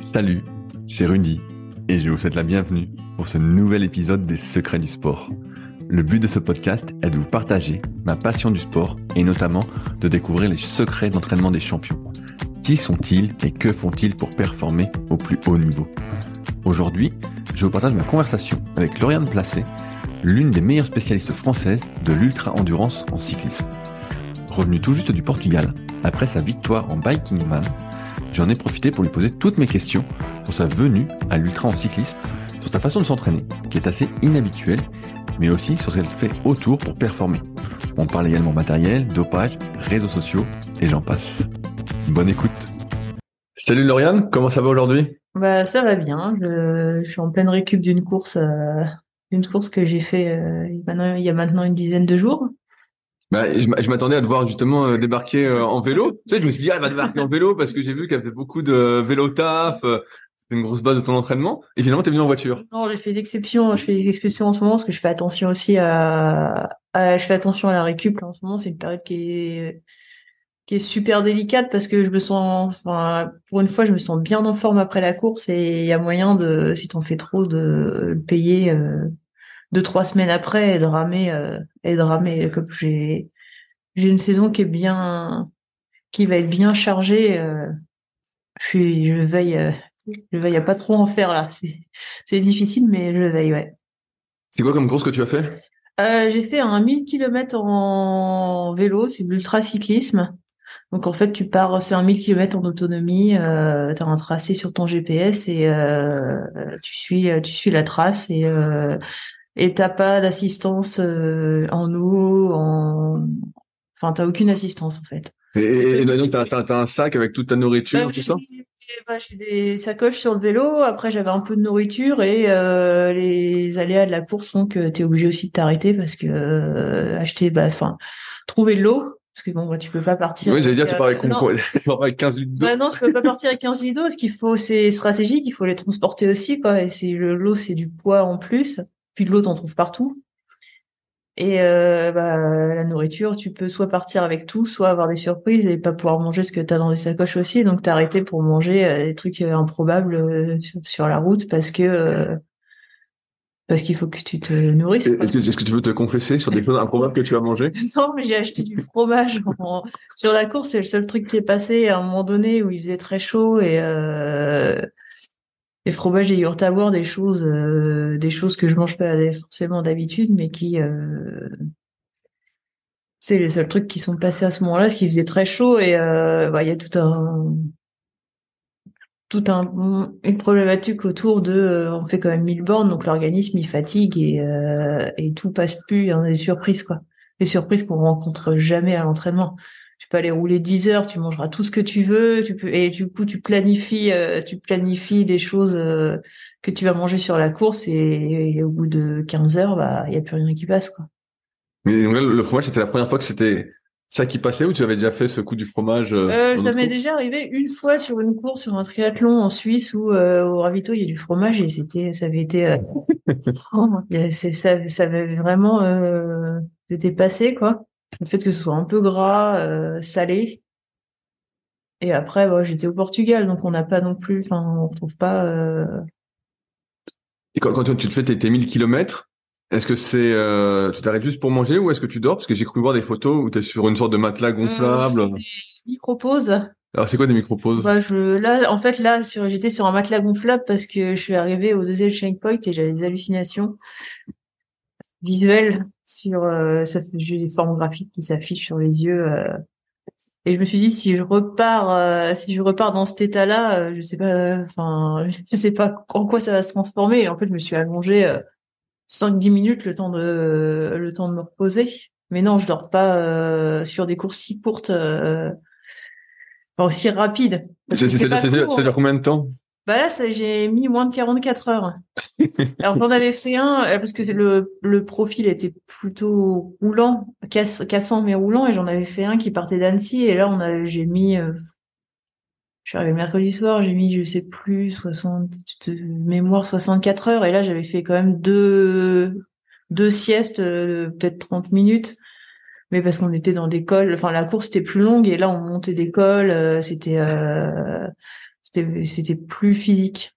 Salut, c'est Rudy et je vous souhaite la bienvenue pour ce nouvel épisode des Secrets du sport. Le but de ce podcast est de vous partager ma passion du sport et notamment de découvrir les secrets d'entraînement des champions. Qui sont-ils et que font-ils pour performer au plus haut niveau? Aujourd'hui, je vous partage ma conversation avec Lauriane Placé, l'une des meilleures spécialistes françaises de l'ultra-endurance en cyclisme. Revenue tout juste du Portugal, après sa victoire en Biking Man, j'en ai profité pour lui poser toutes mes questions sur sa venue à l'ultra en cyclisme, sur sa façon de s'entraîner, qui est assez inhabituelle, mais aussi sur ce qu'elle fait autour pour performer. On parle également matériel, dopage, réseaux sociaux, et j'en passe. Bonne écoute. Salut Lauriane, comment ça va aujourd'hui? Bah ça va bien. Je, je, suis en pleine récup d'une course, euh, d'une course que j'ai fait euh, il y a maintenant une dizaine de jours. Bah, je m'attendais à te voir justement euh, débarquer euh, en vélo. Tu sais, je me suis dit, ah, elle va débarquer en vélo parce que j'ai vu qu'elle faisait beaucoup de vélo taf. Euh, c'est une grosse base de ton entraînement. Et finalement, t'es venu en voiture. Non, j'ai fait d'exception. Je fais des exceptions en ce moment parce que je fais attention aussi à, je fais attention à la récup. en ce moment, c'est une période qui est, qui est super délicate parce que je me sens, enfin, pour une fois, je me sens bien en forme après la course et il y a moyen de, si t'en fais trop, de le payer deux trois semaines après et de ramer euh, et de ramer comme j'ai j'ai une saison qui est bien qui va être bien chargée euh, je suis je veille euh, je veille à pas trop en faire là. C'est c'est difficile mais je veille ouais. C'est quoi comme course que tu as fait? Euh, j'ai fait un 1000 km en vélo c'est de l'ultra cyclisme donc en fait, tu pars, c'est un 1000 km en autonomie, euh, tu as un tracé sur ton GPS et euh, tu suis tu suis la trace et euh, et t'as pas d'assistance euh, en eau, en, enfin t'as aucune assistance en fait. Et, donc t'as as, un sac avec toute ta nourriture, bah, tout ça? Bah, j'ai des sacoches sur le vélo. Après j'avais un peu de nourriture et euh, les aléas de la course font que t'es obligé aussi de t'arrêter parce que euh, acheter, bah, enfin trouver de l'eau. Parce que bon, bah, tu peux pas partir. Oui, j'allais dire, tu pars avec, avec 15 litres d'eau. Bah non, tu peux pas partir avec 15 litres d'eau parce qu'il faut, c'est stratégique, il faut les transporter aussi, quoi. Et c'est l'eau, c'est du poids en plus. Puis de l'eau, t'en trouves partout. Et euh, bah, la nourriture, tu peux soit partir avec tout, soit avoir des surprises et pas pouvoir manger ce que tu as dans les sacoches aussi. Donc t'arrêter pour manger euh, des trucs euh, improbables sur, la route parce que parce qu'il faut que tu te nourrisses. Est-ce que, est que, tu veux te confesser sur des choses improbables que tu as mangé Non, mais j'ai acheté du fromage sur la course. C'est le seul truc qui est passé à un moment donné où il faisait très chaud et les fromages et yaourts à boire, des choses, euh, des choses que je mange pas forcément d'habitude, mais qui, euh, c'est les seuls trucs qui sont passés à ce moment-là, ce qui faisait très chaud et euh, bah, il y a tout un, tout un, une problématique autour de, on fait quand même mille bornes, donc l'organisme il fatigue et, et tout passe plus, il y a des surprises quoi, des surprises qu'on rencontre jamais à l'entraînement tu peux aller rouler 10 heures, tu mangeras tout ce que tu veux, tu peux et du coup tu planifies euh, tu planifies des choses euh, que tu vas manger sur la course et, au bout de 15 heures bah il y a plus rien qui passe quoi. Mais donc le fromage c'était la première fois que c'était ça qui passait ou tu avais déjà fait ce coup du fromage euh, Ça m'est déjà arrivé une fois sur une course sur un triathlon en Suisse où au ravito il y a du fromage et c'était ça avait été oh, ça ça avait vraiment c'était passé quoi le fait que ce soit un peu gras, euh, salé. Et après, bah, j'étais au Portugal, donc on n'a pas non plus, enfin, on trouve pas. Euh... Et quand, quand, tu te fais tes, tes 1000 kilomètres, est-ce que c'est, euh, tu t'arrêtes juste pour manger ou est-ce que tu dors? Parce que j'ai cru voir des photos où tu es sur une sorte de matelas gonflable. Euh, micro-pauses. Alors c'est quoi des micro-pauses? Bah, je, Là, en fait, là, sur, j'étais sur un matelas gonflable parce que je suis arrivée au deuxième checkpoint et j'avais des hallucinations visuel sur euh, ça j'ai des formes graphiques qui s'affichent sur les yeux euh, et je me suis dit si je repars euh, si je repars dans cet état-là euh, je sais pas enfin je sais pas en quoi ça va se transformer. Et en fait je me suis allongée 5 10 minutes le temps de le temps de me reposer. Mais non je dors pas sur des courses si courtes enfin aussi rapides. C'est-à-dire combien de temps? Bah là, j'ai mis moins de 44 heures. Alors j'en avais fait un euh, parce que le, le profil était plutôt roulant, cassant mais roulant, et j'en avais fait un qui partait d'Annecy. Et là, on a, j'ai mis, euh, je suis arrivé mercredi soir, j'ai mis, je sais plus, 60 mémoire 64 heures. Et là, j'avais fait quand même deux deux siestes, euh, peut-être 30 minutes. Mais parce qu'on était dans des cols, enfin la course était plus longue et là on montait des cols, c'était c'était c'était plus physique.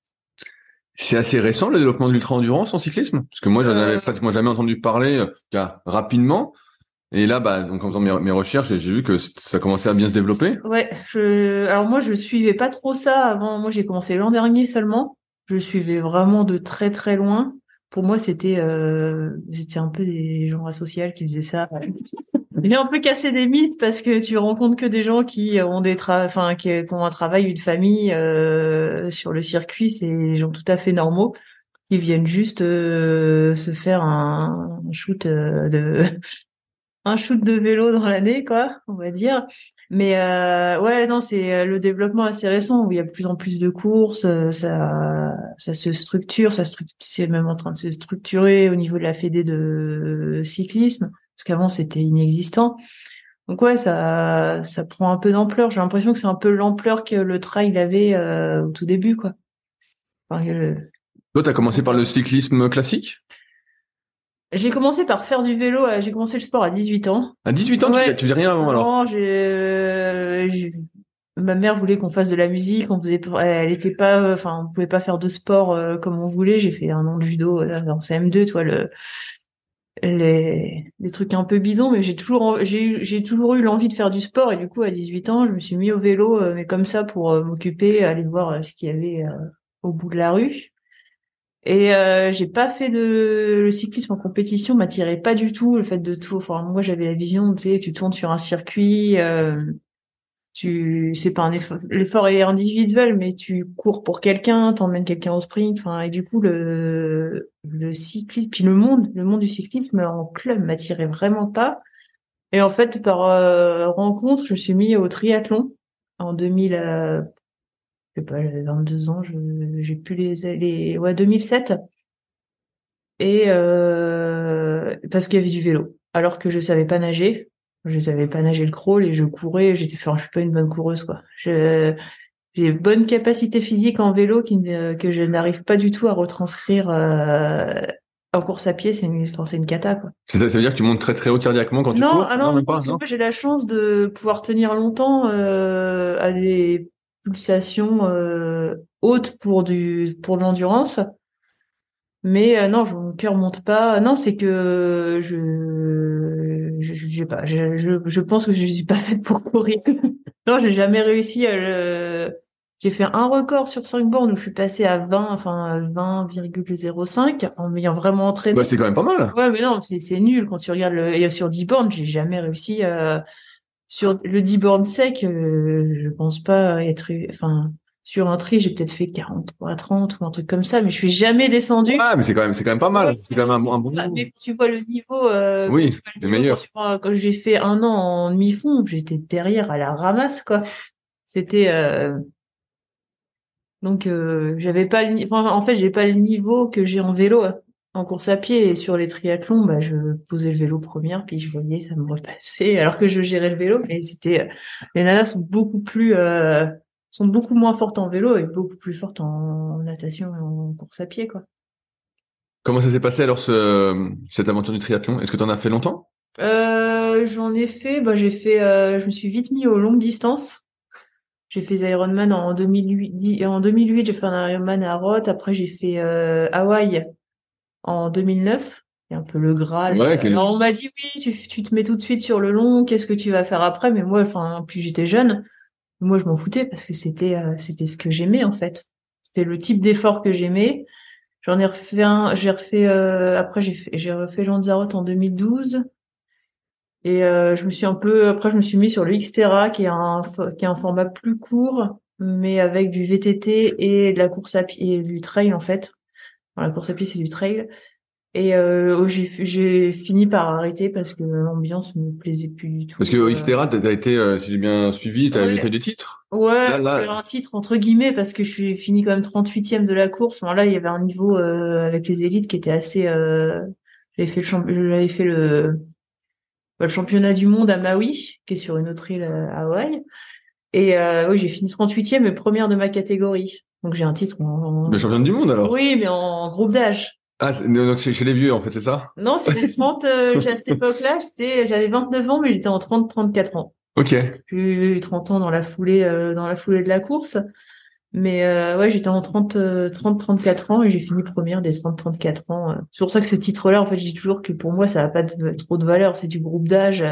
C'est assez récent le développement de l'ultra-endurance en cyclisme? Parce que moi, j'en avais Euh. pratiquement jamais entendu parler euh, car rapidement. Et là, bah, donc en faisant mes, mes recherches, j'ai vu que ça commençait à bien se développer. Ouais, je alors moi je suivais pas trop ça avant. Moi j'ai commencé l'an dernier seulement. Je suivais vraiment de très très loin. Pour moi c'était euh, c'était un peu des gens asociaux qui faisaient ça. J'ai un peu cassé des mythes parce que tu rencontres que des gens qui ont des tra enfin qui, ont un travail, une famille euh, sur le circuit, c'est des gens tout à fait normaux qui viennent juste euh, se faire un, shoot euh, de un shoot de vélo dans l'année quoi, on va dire. Mais euh, ouais, non, c'est euh, le développement assez récent où il y a de plus en plus de courses, ça ça se structure, ça stru- c'est même en train de se structurer au niveau de la fédé de cyclisme parce qu'avant c'était inexistant. Donc ouais, ça ça prend un peu d'ampleur. J'ai l'impression que c'est un peu l'ampleur que le trail avait euh, au tout début quoi. Enfin, le- Toi, t'as commencé par le cyclisme classique? J'ai commencé par faire du vélo, euh, j'ai commencé le sport à 18 ans. À 18 ans, tu Ouais. fais- tu faisais rien avant alors? Non, j'ai, euh, ma mère voulait qu'on fasse de la musique, on faisait, elle était pas, enfin, on pouvait pas faire de sport comme on voulait. J'ai fait un an de judo dans CM2, tu vois le, les, trucs un peu bidons, mais j'ai toujours, j'ai, toujours eu l'envie de faire du sport et du coup à 18 ans, je me suis mis au vélo, euh, mais comme ça pour euh, m'occuper, aller voir euh, ce qu'il y avait au bout de la rue. Et j'ai pas fait de le cyclisme en compétition m'attirait pas du tout le fait de tout enfin moi j'avais la vision tu sais tu tournes sur un circuit tu c'est pas un effort l'effort est individuel mais tu cours pour quelqu'un t'emmènes quelqu'un au sprint enfin et du coup le le cyclisme puis le monde le monde du cyclisme en club m'attirait vraiment pas et en fait par euh, rencontre je me suis mis au triathlon en 2000 euh, je sais pas, j'avais 22 ans, je, j'ai plus les, les, ouais, 2007. Et, euh, parce qu'il y avait du vélo. Alors que je savais pas nager. Je savais pas nager le crawl et je courais, j'étais, enfin, je suis pas une bonne coureuse, quoi. Je, j'ai bonne capacité physique en vélo qui, que je n'arrive pas du tout à retranscrire, euh, en course à pied, c'est une, enfin, c'est une cata, quoi. Ça veut dire que tu montes très très haut cardiaquement quand tu Non, cours? ah non, pas. parce que Non? j'ai la chance de pouvoir tenir longtemps euh, à des pulsations euh, hautes pour du pour de l'endurance. Mais euh, non, mon cœur monte pas. Non, c'est que je je, je sais pas. Je, je je pense que je suis pas faite pour courir. non, j'ai jamais réussi à le. J'ai fait un record sur 5 bornes où je suis passée à 20, enfin à 20,05 en m'ayant vraiment entraîné. Bah, c'était quand même pas mal. Ouais, mais non, c'est c'est nul quand tu regardes le sur 10 bornes, j'ai jamais réussi euh, sur le 10 bornes sec, euh, je pense pas être enfin sur un tri, j'ai peut-être fait 43 30 ou un truc comme ça, mais je suis jamais descendu. Ah, mais c'est quand même c'est quand même pas mal. Ouais, C'est quand même un, bon- un bon niveau. mais tu vois le niveau euh, Oui, le meilleur. quand j'ai fait un an en demi-fond, j'étais derrière à la ramasse quoi. C'était euh, donc euh, j'avais pas le enfin en fait, j'ai pas le niveau que j'ai en vélo hein. en course à pied et sur les triathlons, bah je posais le vélo première puis je voyais ça me repassait alors que je gérais le vélo mais c'était euh, les nanas sont beaucoup plus euh, sont beaucoup moins fortes en vélo et beaucoup plus fortes en natation et en course à pied quoi. Comment ça s'est passé alors ce, cette aventure du triathlon? Est-ce que tu en as fait longtemps? Euh, j'en ai fait, bah j'ai fait, euh, je me suis vite mis aux longues distances. J'ai fait Ironman en 2008, en 2008 j'ai fait un Ironman à Roth. Après j'ai fait euh, Hawaï en 2009. C'est un peu le Graal. Ouais, quel- Alors on m'a dit oui, tu, tu te mets tout de suite sur le long. Qu'est-ce que tu vas faire après? Mais moi, enfin, plus j'étais jeune, moi je m'en foutais parce que c'était, euh, c'était ce que j'aimais en fait. C'était le type d'effort que j'aimais. J'en ai refait un, j'ai refait, euh, après j'ai j'ai refait Lanzarote en 2012. Et euh, je me suis un peu, après je me suis mis sur le Xterra qui est un, qui est un format plus court, mais avec du VTT et de la course à pied, et du trail en fait. La course à pied c'est du trail. Et euh, oh, j'ai, fini par arrêter parce que l'ambiance me plaisait plus du tout. Parce que Euh, Xterra, t'as été, euh, si j'ai bien suivi, t'as Ouais. eu des titres. Ouais, Là, un titre entre guillemets parce que je suis fini quand même 38e de la course. Bon, là, il y avait un niveau euh, avec les élites qui était assez. Euh... J'avais fait le champ... j'avais fait le... bah, le championnat du monde à Maui, qui est sur une autre île euh, à Hawaï. Et euh, oui, j'ai fini 38e et première de ma catégorie. Donc j'ai un titre en. Le championne du monde alors. Oui, mais en groupe d'âge. Ah, c'est- donc c'est chez les vieux en fait, c'est ça? Non, c'était 30. euh, à cette époque-là, j'étais, j'avais 29 ans, mais j'étais en 30-34 ans. Ok. J'ai eu 30 ans dans la foulée, euh, dans la foulée de la course. Mais euh, ouais, j'étais en 30, 30, 34 ans et j'ai fini première des 30, 34 ans. C'est pour ça que ce titre-là, en fait, je dis toujours que pour moi, ça n'a pas de, trop de valeur. C'est du groupe d'âge.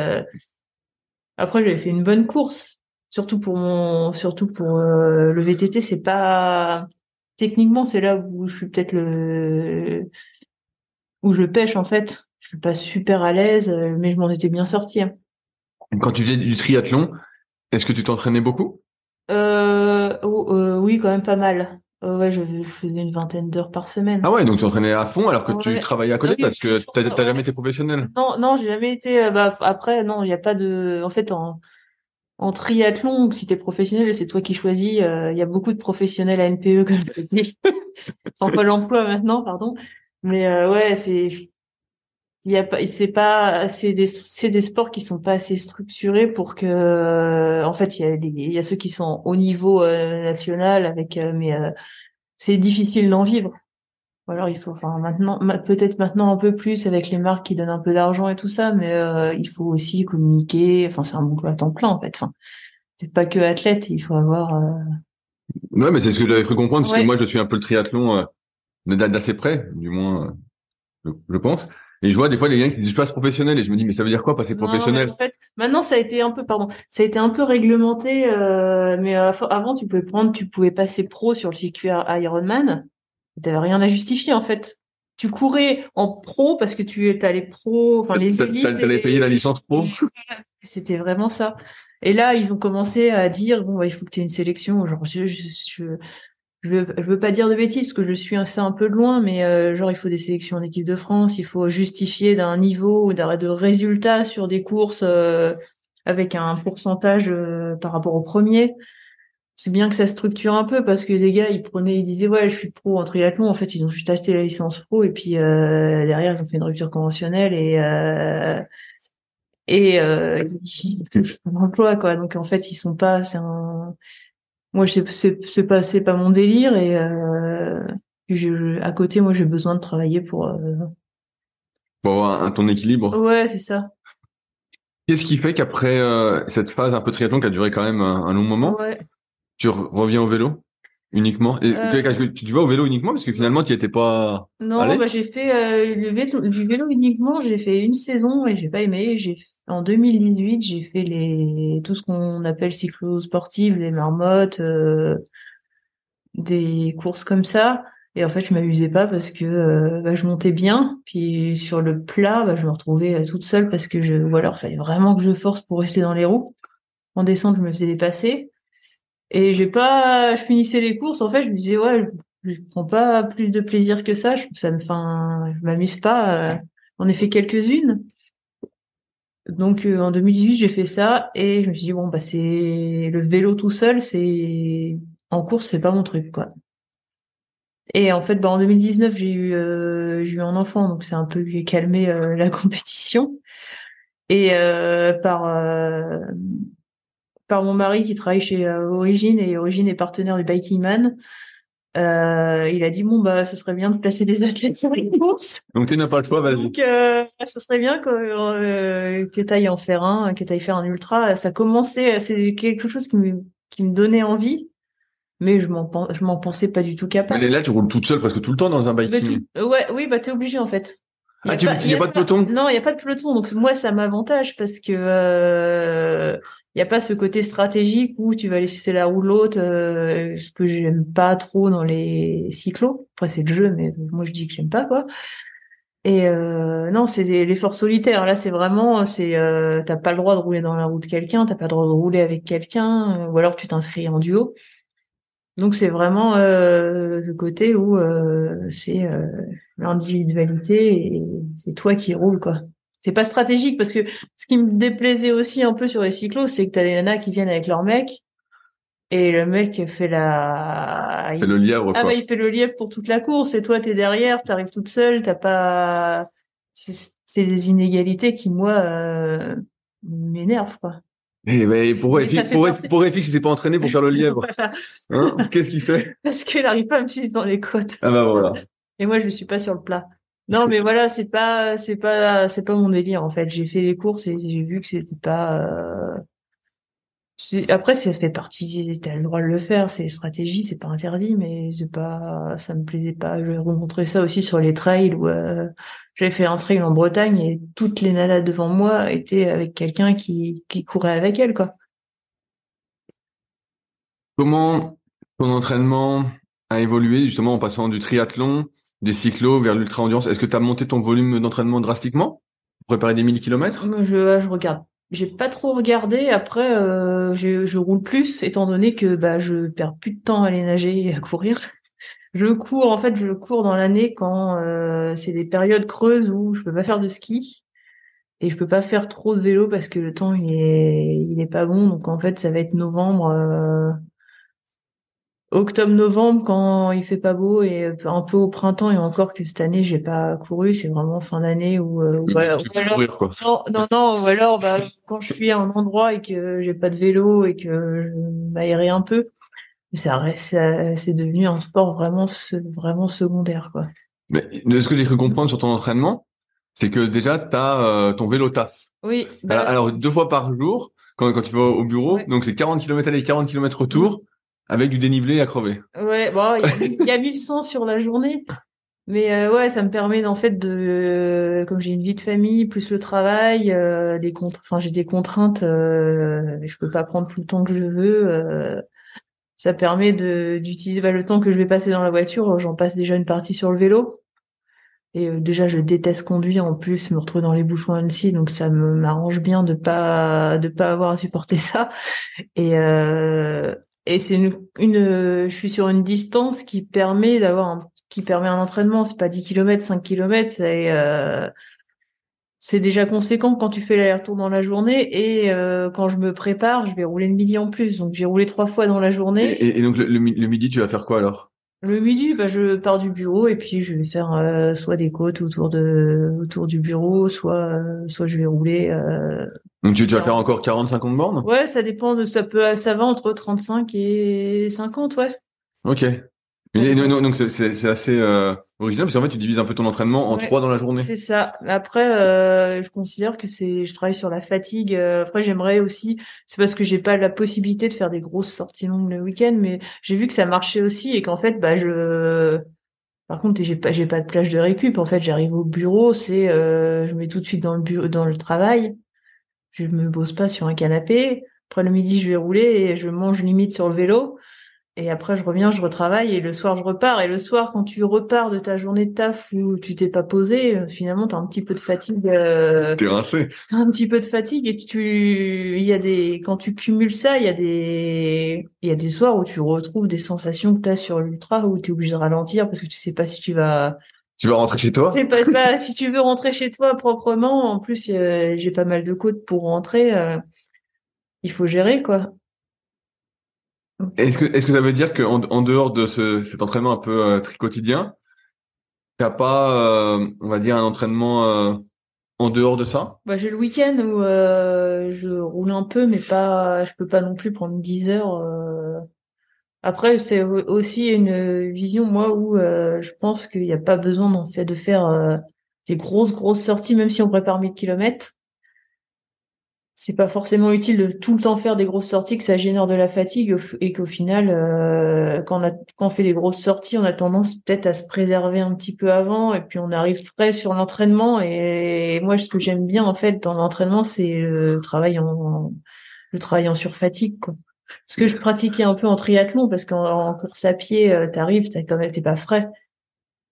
Après, j'avais fait une bonne course, surtout pour mon, surtout pour le VTT. C'est pas techniquement, c'est là où je suis peut-être le où je pêche en fait. Je suis pas super à l'aise, mais je m'en étais bien sortie. Hein. Quand tu faisais du triathlon, est-ce que tu t'entraînais beaucoup? Euh, euh, Oui, quand même pas mal. Euh, ouais, je, faisais une vingtaine d'heures par semaine. Ah ouais, donc tu t'entraînais à fond alors que tu travaillais à côté parce que t'as jamais été professionnel. Non, non, j'ai jamais été. Euh, bah après, non, il n'y a pas de. En fait, en en triathlon, si t'es professionnel, c'est toi qui choisis. Il y a beaucoup de professionnels à NPE comme sans pas l'emploi maintenant, pardon. Mais ouais, c'est il y a pas c'est pas c'est des c'est des sports qui sont pas assez structurés pour que en fait il y a il y a ceux qui sont au niveau euh, national avec euh, mais euh, c'est difficile d'en vivre alors il faut enfin maintenant peut-être maintenant un peu plus avec les marques qui donnent un peu d'argent et tout ça mais il faut aussi communiquer. Enfin c'est un boulot à temps plein en fait. Enfin c'est pas que athlète il faut avoir ouais mais c'est ce que j'avais cru comprendre parce que moi je suis un peu le triathlon d'assez près du moins je pense. Et je vois des fois les gens qui disent passe professionnel et je me dis mais ça veut dire quoi passer professionnel? En fait, maintenant ça a été un peu pardon, ça a été un peu réglementé euh, mais euh, avant tu pouvais prendre tu pouvais passer pro sur le circuit Ironman. Tu n'avais rien à justifier en fait. Tu courais en pro parce que tu étais les pro, enfin les élites. T'allais payer la licence pro. C'était vraiment ça. Et là, ils ont commencé à dire bon, bah, il faut que tu aies une sélection. Genre, je, je, je veux, je veux pas dire de bêtises parce que je suis assez un peu de loin, mais euh, genre il faut des sélections en équipe de France, il faut justifier d'un niveau ou d'un de résultats sur des courses euh, avec un pourcentage euh, par rapport au premier. C'est bien que ça structure un peu parce que les gars ils prenaient, ils disaient ouais je suis pro en triathlon, en fait ils ont juste acheté la licence pro et puis derrière ils ont fait une rupture conventionnelle et et ils un emploi quoi. Donc en fait ils sont pas, c'est un moi c'est c'est pas c'est pas mon délire et euh, je, à côté moi j'ai besoin de travailler pour euh... pour avoir un, ton équilibre ouais c'est ça qu'est-ce qui fait qu'après euh, cette phase un peu triathlon qui a duré quand même un, long moment ouais. Tu reviens au vélo uniquement et euh... tu vas au vélo uniquement parce que finalement tu étais pas non bah j'ai fait euh, le vélo, du vélo uniquement j'ai fait une saison et j'ai pas aimé j'ai en 2018, j'ai fait les tout ce qu'on appelle cyclo-sportives, les marmottes, euh, des courses comme ça. Et en fait, je m'amusais pas parce que euh, bah, je montais bien, puis sur le plat, bah, je me retrouvais toute seule parce que je, ou alors il fallait vraiment que je force pour rester dans les roues. En descente, je me faisais dépasser. Et j'ai pas, je finissais les courses. En fait, je me disais ouais, je, je prends pas plus de plaisir que ça. Je, ça me, enfin, je m'amuse pas. On en fait quelques-unes. Donc euh, en 2018, j'ai fait ça et je me suis dit bon bah c'est le vélo tout seul, c'est en course, c'est pas mon truc quoi. Et en fait, bah en 2019, j'ai eu euh, j'ai eu un enfant, donc c'est un peu calmé euh, la compétition. Et par par mon mari qui travaille chez Origine et Origine est partenaire du Biking Man, euh, il a dit bon bah ce serait bien de placer des athlètes sur les courses. Donc tu n'as pas le choix, vas-y. Donc euh, ce serait bien que euh, que tu ailles en faire un, que tu ailles faire un ultra. Ça commençait, c'est quelque chose qui me qui me donnait envie, mais je m'en je m'en pensais pas du tout capable. Mais là tu roules toute seule presque tout le temps dans un bike. ouais, oui bah t'es obligé en fait. Ah, tu, il y a, pas, de peloton? Non, il y a pas de peloton. Donc moi, ça m'avantage parce que euh, il y a pas ce côté stratégique où tu vas aller sucer la roue de l'autre, euh, ce que j'aime pas trop dans les cyclos. Après c'est le jeu, mais moi je dis que j'aime pas quoi. Et euh, non, c'est l'effort solitaire. Là, c'est vraiment, c'est, euh, t'as pas le droit de rouler dans la roue de quelqu'un, t'as pas le droit de rouler avec quelqu'un, ou alors tu t'inscris en duo. Donc c'est vraiment euh, le côté où euh, c'est euh, l'individualité et c'est toi qui roules quoi c'est pas stratégique parce que ce qui me déplaisait aussi un peu sur les cyclos, c'est que t'as des nanas qui viennent avec leur mec et le mec fait la. C'est le lièvre. Ah bah il fait le lièvre pour toute la course et toi t'es derrière, t'arrives toute seule, t'as pas. C'est des inégalités qui moi euh, m'énervent quoi. Et mais pour FX, pour, pour FX, il s'est pas entraîné pour faire le lièvre. Hein? Qu'est-ce qu'il fait? Parce qu'il arrive pas à me suivre dans les côtes. Ah bah voilà. Et moi je suis pas sur le plat. Non, mais voilà, c'est pas, c'est pas, c'est pas mon délire en fait. J'ai fait les courses et j'ai vu que c'était pas, euh, après, ça fait partie, t'as le droit de le faire, c'est stratégie, c'est pas interdit, mais c'est pas, ça me plaisait pas. Je vais remontrer ça aussi sur les trails où euh, j'avais fait un trail en Bretagne et toutes les nanas devant moi étaient avec quelqu'un qui, qui courait avec elle, quoi. Comment ton entraînement a évolué justement en passant du triathlon, des cyclos vers l'ultra-endurance? Est-ce que tu as monté ton volume d'entraînement drastiquement pour préparer des 1000 km je, je regarde j'ai pas trop regardé. Après, euh, je, je, roule plus, étant donné que bah je perds plus de temps à aller nager et à courir. Je cours, en fait, je cours dans l'année quand euh, c'est des périodes creuses où je peux pas faire de ski et je peux pas faire trop de vélo parce que le temps il est il est pas bon. Donc en fait, ça va être novembre. Euh, octobre-novembre quand il fait pas beau et un peu au printemps et encore que cette année j'ai pas couru c'est vraiment fin d'année ou, euh, ou, alors, non non non ou alors bah, quand je suis à un endroit et que j'ai pas de vélo et que je m'aérer un peu ça reste c'est devenu un sport vraiment vraiment secondaire quoi. Mais de ce que j'ai cru comprendre sur ton entraînement c'est que déjà tu as euh, ton vélo taf. Oui bah alors, deux fois par jour quand, quand tu vas au bureau donc c'est 40 km aller 40 km retour avec du dénivelé à crever. Ouais, bon, il y, a 1100 sur la journée. Mais euh, ouais, ça me permet en fait de, comme j'ai une vie de famille plus le travail, euh, des enfin j'ai des contraintes, euh, je peux pas prendre tout le temps que je veux. Euh, ça permet de d'utiliser bah, le temps que je vais passer dans la voiture, j'en passe déjà une partie sur le vélo. Et déjà, je déteste conduire en plus, me retrouver dans les bouchons Annecy, donc ça me m'arrange bien de pas de pas avoir à supporter ça. Et et c'est une, une, je suis sur une distance qui permet d'avoir un, qui permet un entraînement. C'est pas 10 km, 5 km, c'est, euh, c'est déjà conséquent quand tu fais l'aller-retour dans la journée et euh, quand je me prépare, je vais rouler le midi en plus. Donc j'ai roulé trois fois dans la journée. Et, donc le, midi, tu vas faire quoi alors? Le midi, bah, je pars du bureau et puis je vais faire euh, soit des côtes autour de autour du bureau, soit soit je vais rouler donc tu, tu vas faire encore 40-50 bornes? Ouais, ça dépend de ça peut ça va entre 35 et 50, ouais. Ok. Et, non, donc c'est assez euh, original parce qu'en fait tu divises un peu ton entraînement en trois dans la journée. C'est ça. Après, euh, je considère que c'est, je travaille sur la fatigue. Euh, après, j'aimerais aussi, c'est parce que j'ai pas la possibilité de faire des grosses sorties longues le week-end, mais j'ai vu que ça marchait aussi et qu'en fait, bah je, par contre, j'ai pas, j'ai pas de plage de récup. En fait, j'arrive au bureau, c'est, euh, je mets tout de suite dans le bureau, dans le travail je me pose pas sur un canapé. Après le midi, je vais rouler et je mange limite sur le vélo. Et après, je reviens, je retravaille et le soir, je repars. Et le soir, quand tu repars de ta journée de taf où tu t'es pas posé, finalement, t'as un petit peu de fatigue. Euh... T'es rincé. T'as un petit peu de fatigue et tu, il y a des, quand tu cumules ça, il y a des, il y a des soirs où tu retrouves des sensations que t'as sur l'ultra où t'es obligé de ralentir parce que tu sais pas si tu vas tu veux rentrer chez toi C'est pas, si tu veux rentrer chez toi proprement. En plus, j'ai pas mal de côtes pour rentrer. Euh, il faut gérer quoi. Est-ce que, est-ce que ça veut dire qu'en en dehors de ce, cet entraînement un peu euh, très quotidien, t'as pas, euh, on va dire, un entraînement en dehors de ça? Bah, J'ai le week-end où je roule un peu, mais pas, je peux pas non plus prendre 10 heures après, c'est aussi une vision, moi, où euh, je pense qu'il n'y a pas besoin en fait de faire euh, des grosses, grosses sorties, même si on prépare 1000 kilomètres. C'est pas forcément utile de tout le temps faire des grosses sorties, que ça génère de la fatigue et qu'au final, euh, quand, on a, quand on fait des grosses sorties, on a tendance peut-être à se préserver un petit peu avant et puis on arrive frais sur l'entraînement. Et moi, ce que j'aime bien en fait dans l'entraînement, c'est le travail en, le travail en surfatigue. Quoi. Ce que je pratiquais un peu en triathlon, parce qu'en course à pied, euh, t'arrives, t'as quand même, t'es pas frais.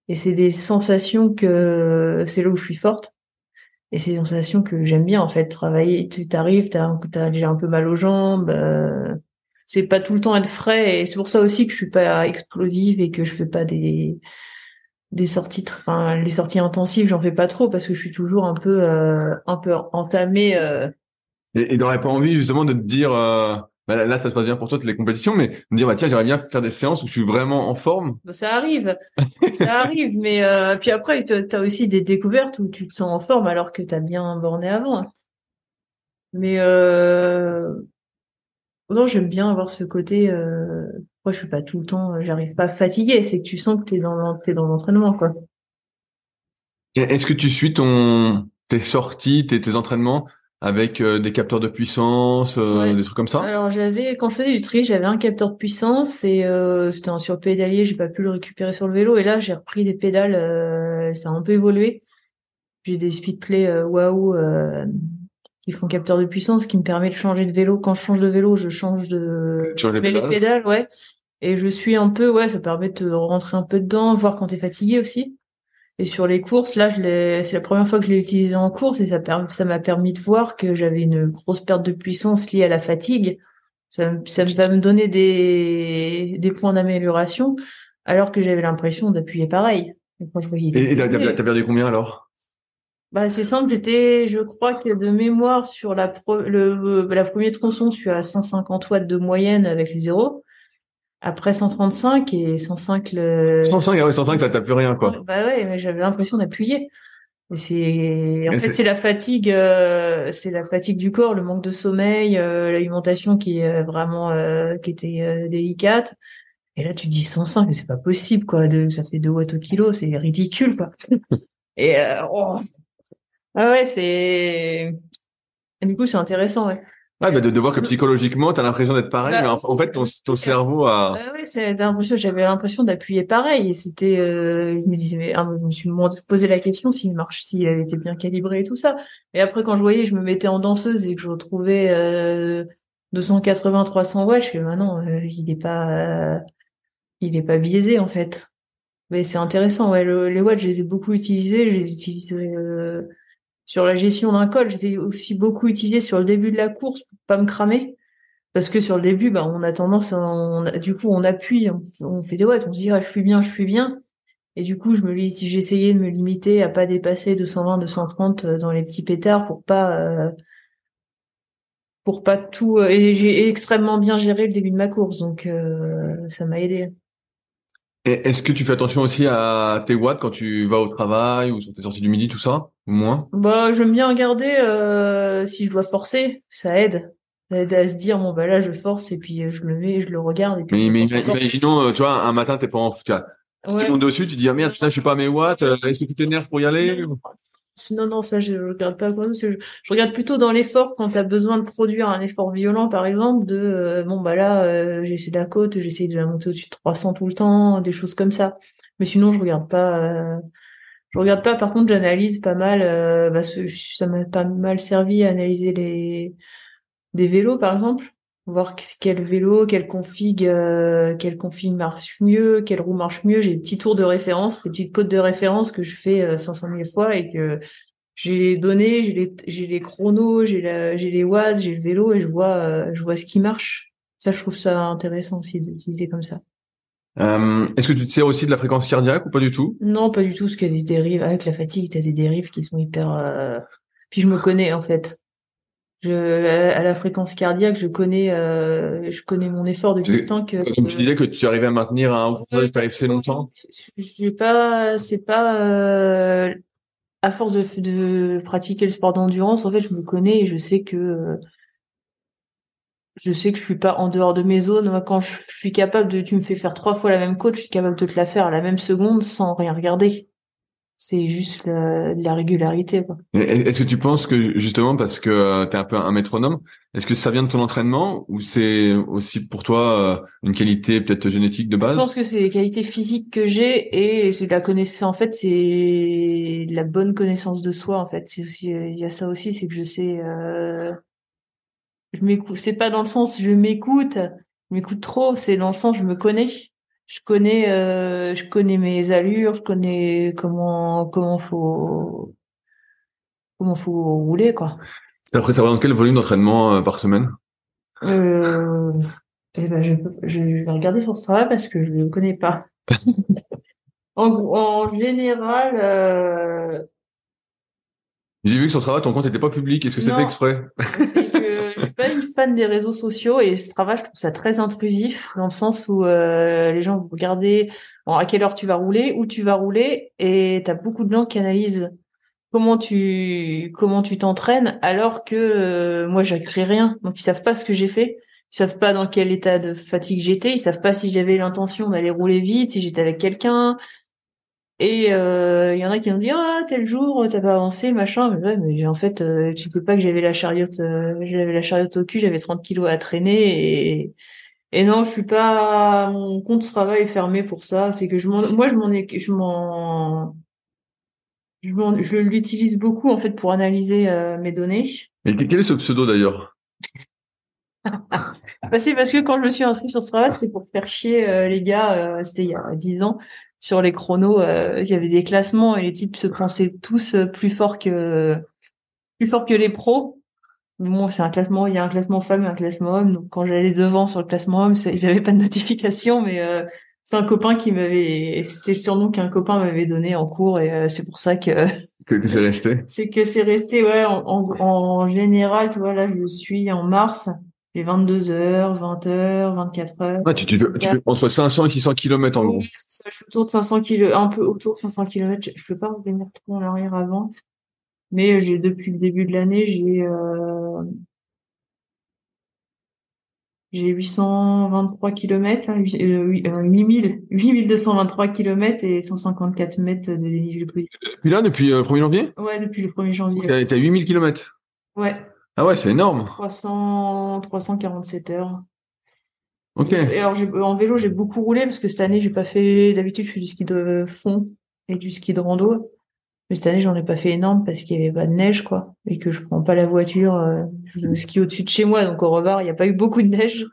Et c'est des sensations que c'est là où je suis forte. Et des sensations que j'aime bien en fait. Travailler, tu t'arrives, t'as, as déjà un peu mal aux jambes. Euh, c'est pas tout le temps être frais. Et c'est pour ça aussi que je suis pas explosive et que je fais pas des des sorties, enfin les sorties intensives, j'en fais pas trop parce que je suis toujours un peu euh, un peu entamée. Euh... Et, et t'aurais pas envie justement de te dire bah, là, ça se passe bien pour toi, les compétitions, mais me dire, bah, tiens, j'aimerais bien faire des séances où je suis vraiment en forme. Bah, ça arrive, ça arrive, mais euh, puis après, tu as aussi des découvertes où tu te sens en forme alors que tu as bien borné avant. Mais euh... non, j'aime bien avoir ce côté. Euh... Moi, je suis pas tout le temps, j'arrive pas fatigué. C'est que tu sens que t'es dans t'es dans l'entraînement, quoi. Est-ce que tu suis ton tes sorties, tes, tes entraînements avec euh, des capteurs de puissance, euh, des trucs comme ça? Alors j'avais, quand je faisais du tri, j'avais un capteur de puissance et euh, c'était un surpédalier, j'ai pas pu le récupérer sur le vélo et là j'ai repris des pédales, ça a un peu évolué. J'ai des speedplay waouh qui font capteur de puissance, qui me permet de changer de vélo. Quand je change de vélo, je change de les pédales. pédales, ouais. Et je suis un peu, ouais, ça permet de rentrer un peu dedans, voir quand t'es fatigué aussi. Et sur les courses, là, je c'est la première fois que je l'ai utilisé en course et ça, ça m'a permis de voir que j'avais une grosse perte de puissance liée à la fatigue. Ça, ça va me donner des, des points d'amélioration, alors que j'avais l'impression d'appuyer pareil. Et je voyais. Et t'as, perdu combien alors? Bah c'est simple, j'étais, je crois que de mémoire sur la le, la première tronçon, je suis à 150 watts de moyenne avec les zéros. Après 135 et 105 le. 105, ah ouais, 105, t'as plus rien, quoi. Bah ouais, mais j'avais l'impression d'appuyer. C'est, en fait, c'est la fatigue, euh, c'est la fatigue du corps, le manque de sommeil, euh, l'alimentation qui est vraiment, euh, qui était délicate. Et là, tu te dis 105, c'est pas possible, quoi. De, ça fait 2 watts au kilo, c'est ridicule, quoi. et oh. ah ouais, c'est. Et du coup, c'est intéressant, ouais. Ouais, bah de, de voir que psychologiquement, tu as l'impression d'être pareil, bah, mais en, fait, ton, ton cerveau a... Bah oui, c'est l'impression, j'avais l'impression d'appuyer pareil. C'était, euh, je me disais, mais, ah, je me suis posé la question s'il marche, si elle était bien calibrée et tout ça. Et après, quand je voyais, je me mettais en danseuse et que je retrouvais euh, 280, 300 watts, je fais, bah non, euh, il est pas, euh, il est pas biaisé en fait. Mais c'est intéressant, ouais. les watts, je les ai beaucoup utilisés, je les utilise euh, sur la gestion d'un col, j'ai aussi beaucoup utilisé sur le début de la course pour pas me cramer. Parce que sur le début, bah, on a tendance, on du coup, on appuie, on, fait des watts, on se dit, ah, je suis bien, je suis bien. Et du coup, je me dis, si j'essayais de me limiter à pas dépasser 220, 230 euh, dans les petits pétards pour pas, euh, pour pas tout, euh, et j'ai extrêmement bien géré le début de ma course, donc ça m'a aidé. Est-ce que tu fais attention aussi à tes watts quand tu vas au travail ou sur tes sorties du midi, tout ça? Moins Bah, j'aime bien regarder euh, si je dois forcer, ça aide. Ça aide à se dire bon bah là je force et puis euh, je le mets, je le regarde. Et puis mais, imaginons, euh, tu vois, un matin t'es pas en, tu, ouais. tu montes dessus, tu dis ah merde, je suis pas à mes watts. Est-ce que tu t'énerves pour y aller non, non, ça, je regarde pas. Je, je regarde plutôt dans l'effort quand tu as besoin de produire un effort violent, par exemple, de euh, bon bah là, euh, j'essaie de la côte, j'essaie de la monter au-dessus de 300 tout le temps, des choses comme ça. Mais sinon, je regarde pas. Euh, je regarde pas. Par contre, j'analyse pas mal. Bah, ça m'a pas mal servi à analyser les des vélos, par exemple voir quel vélo, quel config, euh, quel config marche mieux, quelle roue marche mieux. J'ai des petits tours de référence, des petites codes de référence que je fais euh, 500 000 fois et que j'ai les données, j'ai les, j'ai les chronos, j'ai j'ai les watts, j'ai le vélo et je vois, euh, je vois ce qui marche. Ça, je trouve ça intéressant aussi d'utiliser comme ça. Euh, est-ce que tu te sers aussi de la fréquence cardiaque ou pas du tout? Non, pas du tout, parce qu'il y a des dérives. Avec la fatigue, tu as des dérives qui sont hyper... Euh, puis je me connais, en fait. Je, à la fréquence cardiaque, je connais, euh, je connais mon effort depuis le temps que. Comme tu disais que tu arrivais à maintenir un euh, assez longtemps. Je pas, c'est pas euh, à force de, de pratiquer le sport d'endurance. En fait, je me connais et je sais que je sais que je suis pas en dehors de mes zones. Moi, quand je suis capable de, tu me fais faire trois fois la même côte, je suis capable de te la faire à la même seconde sans rien regarder c'est juste de la régularité. Est-ce que tu penses que justement parce que euh, tu es un peu un métronome, est-ce que ça vient de ton entraînement ou c'est aussi pour toi euh, une qualité peut-être génétique de base? Je pense que c'est les qualités physiques que j'ai et c'est la connaissance. En fait, c'est la bonne connaissance de soi. En fait, aussi il y a ça aussi, c'est que je sais. Je m'écoute. C'est pas dans le sens je m'écoute, je m'écoute trop. C'est dans le sens je me connais je connais euh, je connais mes allures je connais comment comment faut comment faut rouler quoi après ça dans quel volume d'entraînement euh, par semaine? Euh, eh ben je, je vais regarder sur ce travail parce que je ne connais pas en, en général euh, j'ai vu que sur Strava, ton compte n'était pas public. Est-ce que c'était exprès? C'est que je suis pas une fan des réseaux sociaux et Strava, je trouve ça très intrusif dans le sens où euh, les gens vont regarder à quelle heure tu vas rouler, où tu vas rouler et tu as beaucoup de gens qui analysent comment tu comment tu t'entraînes alors que euh, moi j'écris rien. Donc ils savent pas ce que j'ai fait. Ils savent pas dans quel état de fatigue j'étais. Ils savent pas si j'avais l'intention d'aller rouler vite, si j'étais avec quelqu'un. Et il y en a qui ont dit ah tel jour t'as pas avancé machin mais ouais mais en fait tu peux pas que j'avais la chariote j'avais la chariote au cul j'avais 30 kilos à traîner et et non je suis pas mon compte travail fermé pour ça. C'est que je m'en moi je m'en je m'en je, l'utilise beaucoup en fait pour analyser mes données. Et quel est ce pseudo d'ailleurs? Bah, c'est parce que quand je me suis inscrit sur ce travail, c'était pour faire chier euh, les gars, euh, c'était il y a dix ans, sur les chronos, euh, il y avait des classements et les types se pensaient tous plus forts que plus forts que les pros. Bon, c'est un classement, il y a un classement femme et un classement homme. Donc quand j'allais devant sur le classement homme, ils n'avaient pas de notification, mais c'est un copain qui m'avait, c'était le surnom qu'un copain m'avait donné en cours et c'est pour ça que que, c'est resté. c'est que c'est resté, ouais. En, en, en, général, tu vois, là, je suis en mars. 22 heures, 20 heures, 24 heures. Ah, tu, tu, fais, tu fais entre 500 et 600 km en gros. Oui, ça, je suis autour de 500 km, un peu autour de 500 km. Je, peux pas revenir trop en arrière avant. Mais euh, j'ai, depuis le début de l'année, j'ai, euh, j'ai 823 km, hein, 8000, 8223 km et 154 mètres de dénivelé Puis là, depuis le euh, 1er janvier? Ouais, depuis le 1er janvier. T'as 8000 km. Ouais. Ah ouais, c'est énorme. 300, 347 heures. Ok. Et alors, en vélo, j'ai beaucoup roulé parce que cette année, j'ai pas fait, d'habitude, je fais du ski de fond et du ski de rando. Mais cette année, j'en ai pas fait énorme parce qu'il y avait pas de neige, quoi. Et que je prends pas la voiture, euh, je ski au-dessus de chez moi, donc au revoir, il n'y a pas eu beaucoup de neige.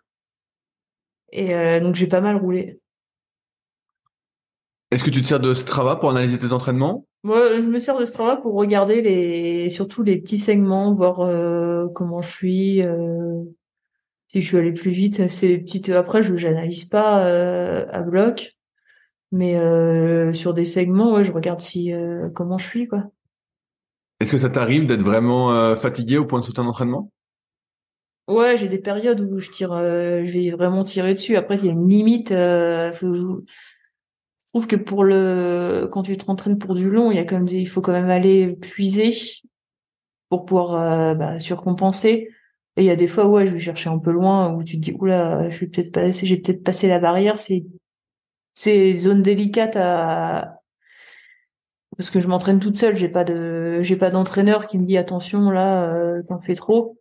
Et euh, donc, j'ai pas mal roulé. Est-ce que tu te sers de Strava pour analyser tes entraînements? Moi, je me sers de Strava pour regarder les, surtout les petits segments, voir euh, comment je suis, euh, si je suis allé plus vite. C'est petites. Après, je j'analyse pas euh, à bloc, mais sur des segments, ouais, je regarde si comment je suis, quoi. Est-ce que ça t'arrive d'être vraiment fatigué au point de sauter un entraînement? Ouais, j'ai des périodes où je tire, je vais vraiment tirer dessus. Après, il y a une limite. Faut, trouve que pour le quand tu te entraînes pour du long, il y a quand même il faut quand même aller puiser pour pouvoir euh, bah, surcompenser. Et il y a des fois ouais, je vais chercher un peu loin où tu te dis oula, je vais peut-être passer, j'ai peut-être passé la barrière. C'est c'est zone délicate à parce que je m'entraîne toute seule. J'ai pas de j'ai pas d'entraîneur qui me dit attention là, euh, t'en fais trop.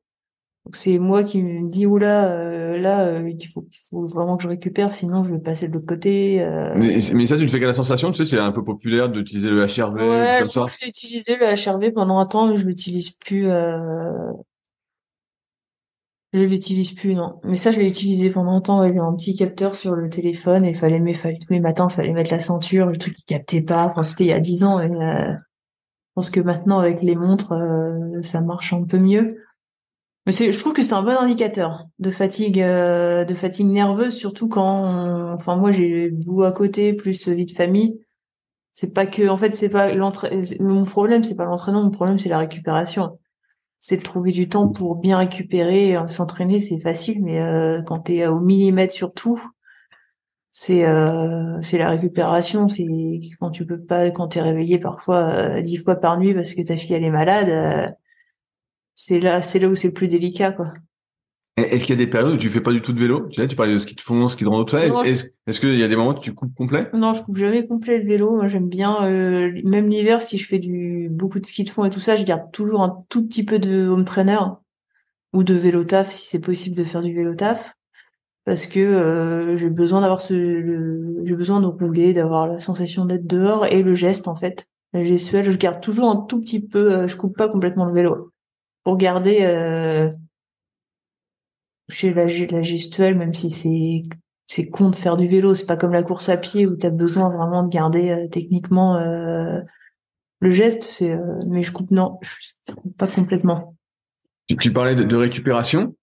Donc c'est moi qui me dis oula euh, là euh, il faut, faut vraiment que je récupère sinon je vais passer de l'autre côté. Euh. Mais, mais, ça tu ne fais qu'à la sensation tu sais c'est un peu populaire d'utiliser le HRV ouais, comme ça. J'ai utilisé le HRV pendant un temps mais je l'utilise plus. Euh... Je l'utilise plus non mais ça je l'ai utilisé pendant un temps il y avait un petit capteur sur le téléphone et il fallait mais fallait tous les matins il fallait mettre la ceinture le truc qui captait pas enfin c'était il y a dix ans et je pense que maintenant avec les montres ça marche un peu mieux. Mais je trouve que c'est un bon indicateur de fatigue, euh, de fatigue nerveuse, surtout quand, enfin moi j'ai bout à côté plus vie de famille. C'est pas que, en fait, c'est pas. Mon problème, c'est pas l'entraînement. Mon problème, c'est la récupération. C'est de trouver du temps pour bien récupérer, s'entraîner, c'est facile, mais euh, quand t'es au millimètre sur tout, c'est euh, c'est la récupération. C'est quand tu peux pas, quand t'es réveillé parfois dix fois par nuit parce que ta fille elle est malade c'est là, c'est là où c'est le plus délicat, quoi. Est-ce qu'il y a des périodes où tu fais pas du tout de vélo? Tu sais, tu parlais de ski de fond, ski de rando, tout ça. Est-ce qu'il y a des moments où tu coupes complet? Non, je coupe jamais complet le vélo. Moi, j'aime bien, euh, même l'hiver, si je fais du beaucoup de ski de fond et tout ça, je garde toujours un tout petit peu de home trainer ou de vélo taf si c'est possible de faire du vélo taf, parce que euh, j'ai besoin d'avoir ce, j'ai besoin de rouler, d'avoir la sensation d'être dehors et le geste en fait, la gestuelle. Je garde toujours un tout petit peu. Euh, je coupe pas complètement le vélo pour garder euh, chez la, la gestuelle, même si c'est c'est con de faire du vélo, c'est pas comme la course à pied où tu as besoin vraiment de garder euh, techniquement euh, le geste, c'est euh, mais je coupe non, je coupe pas complètement. Tu, tu parlais de, de récupération.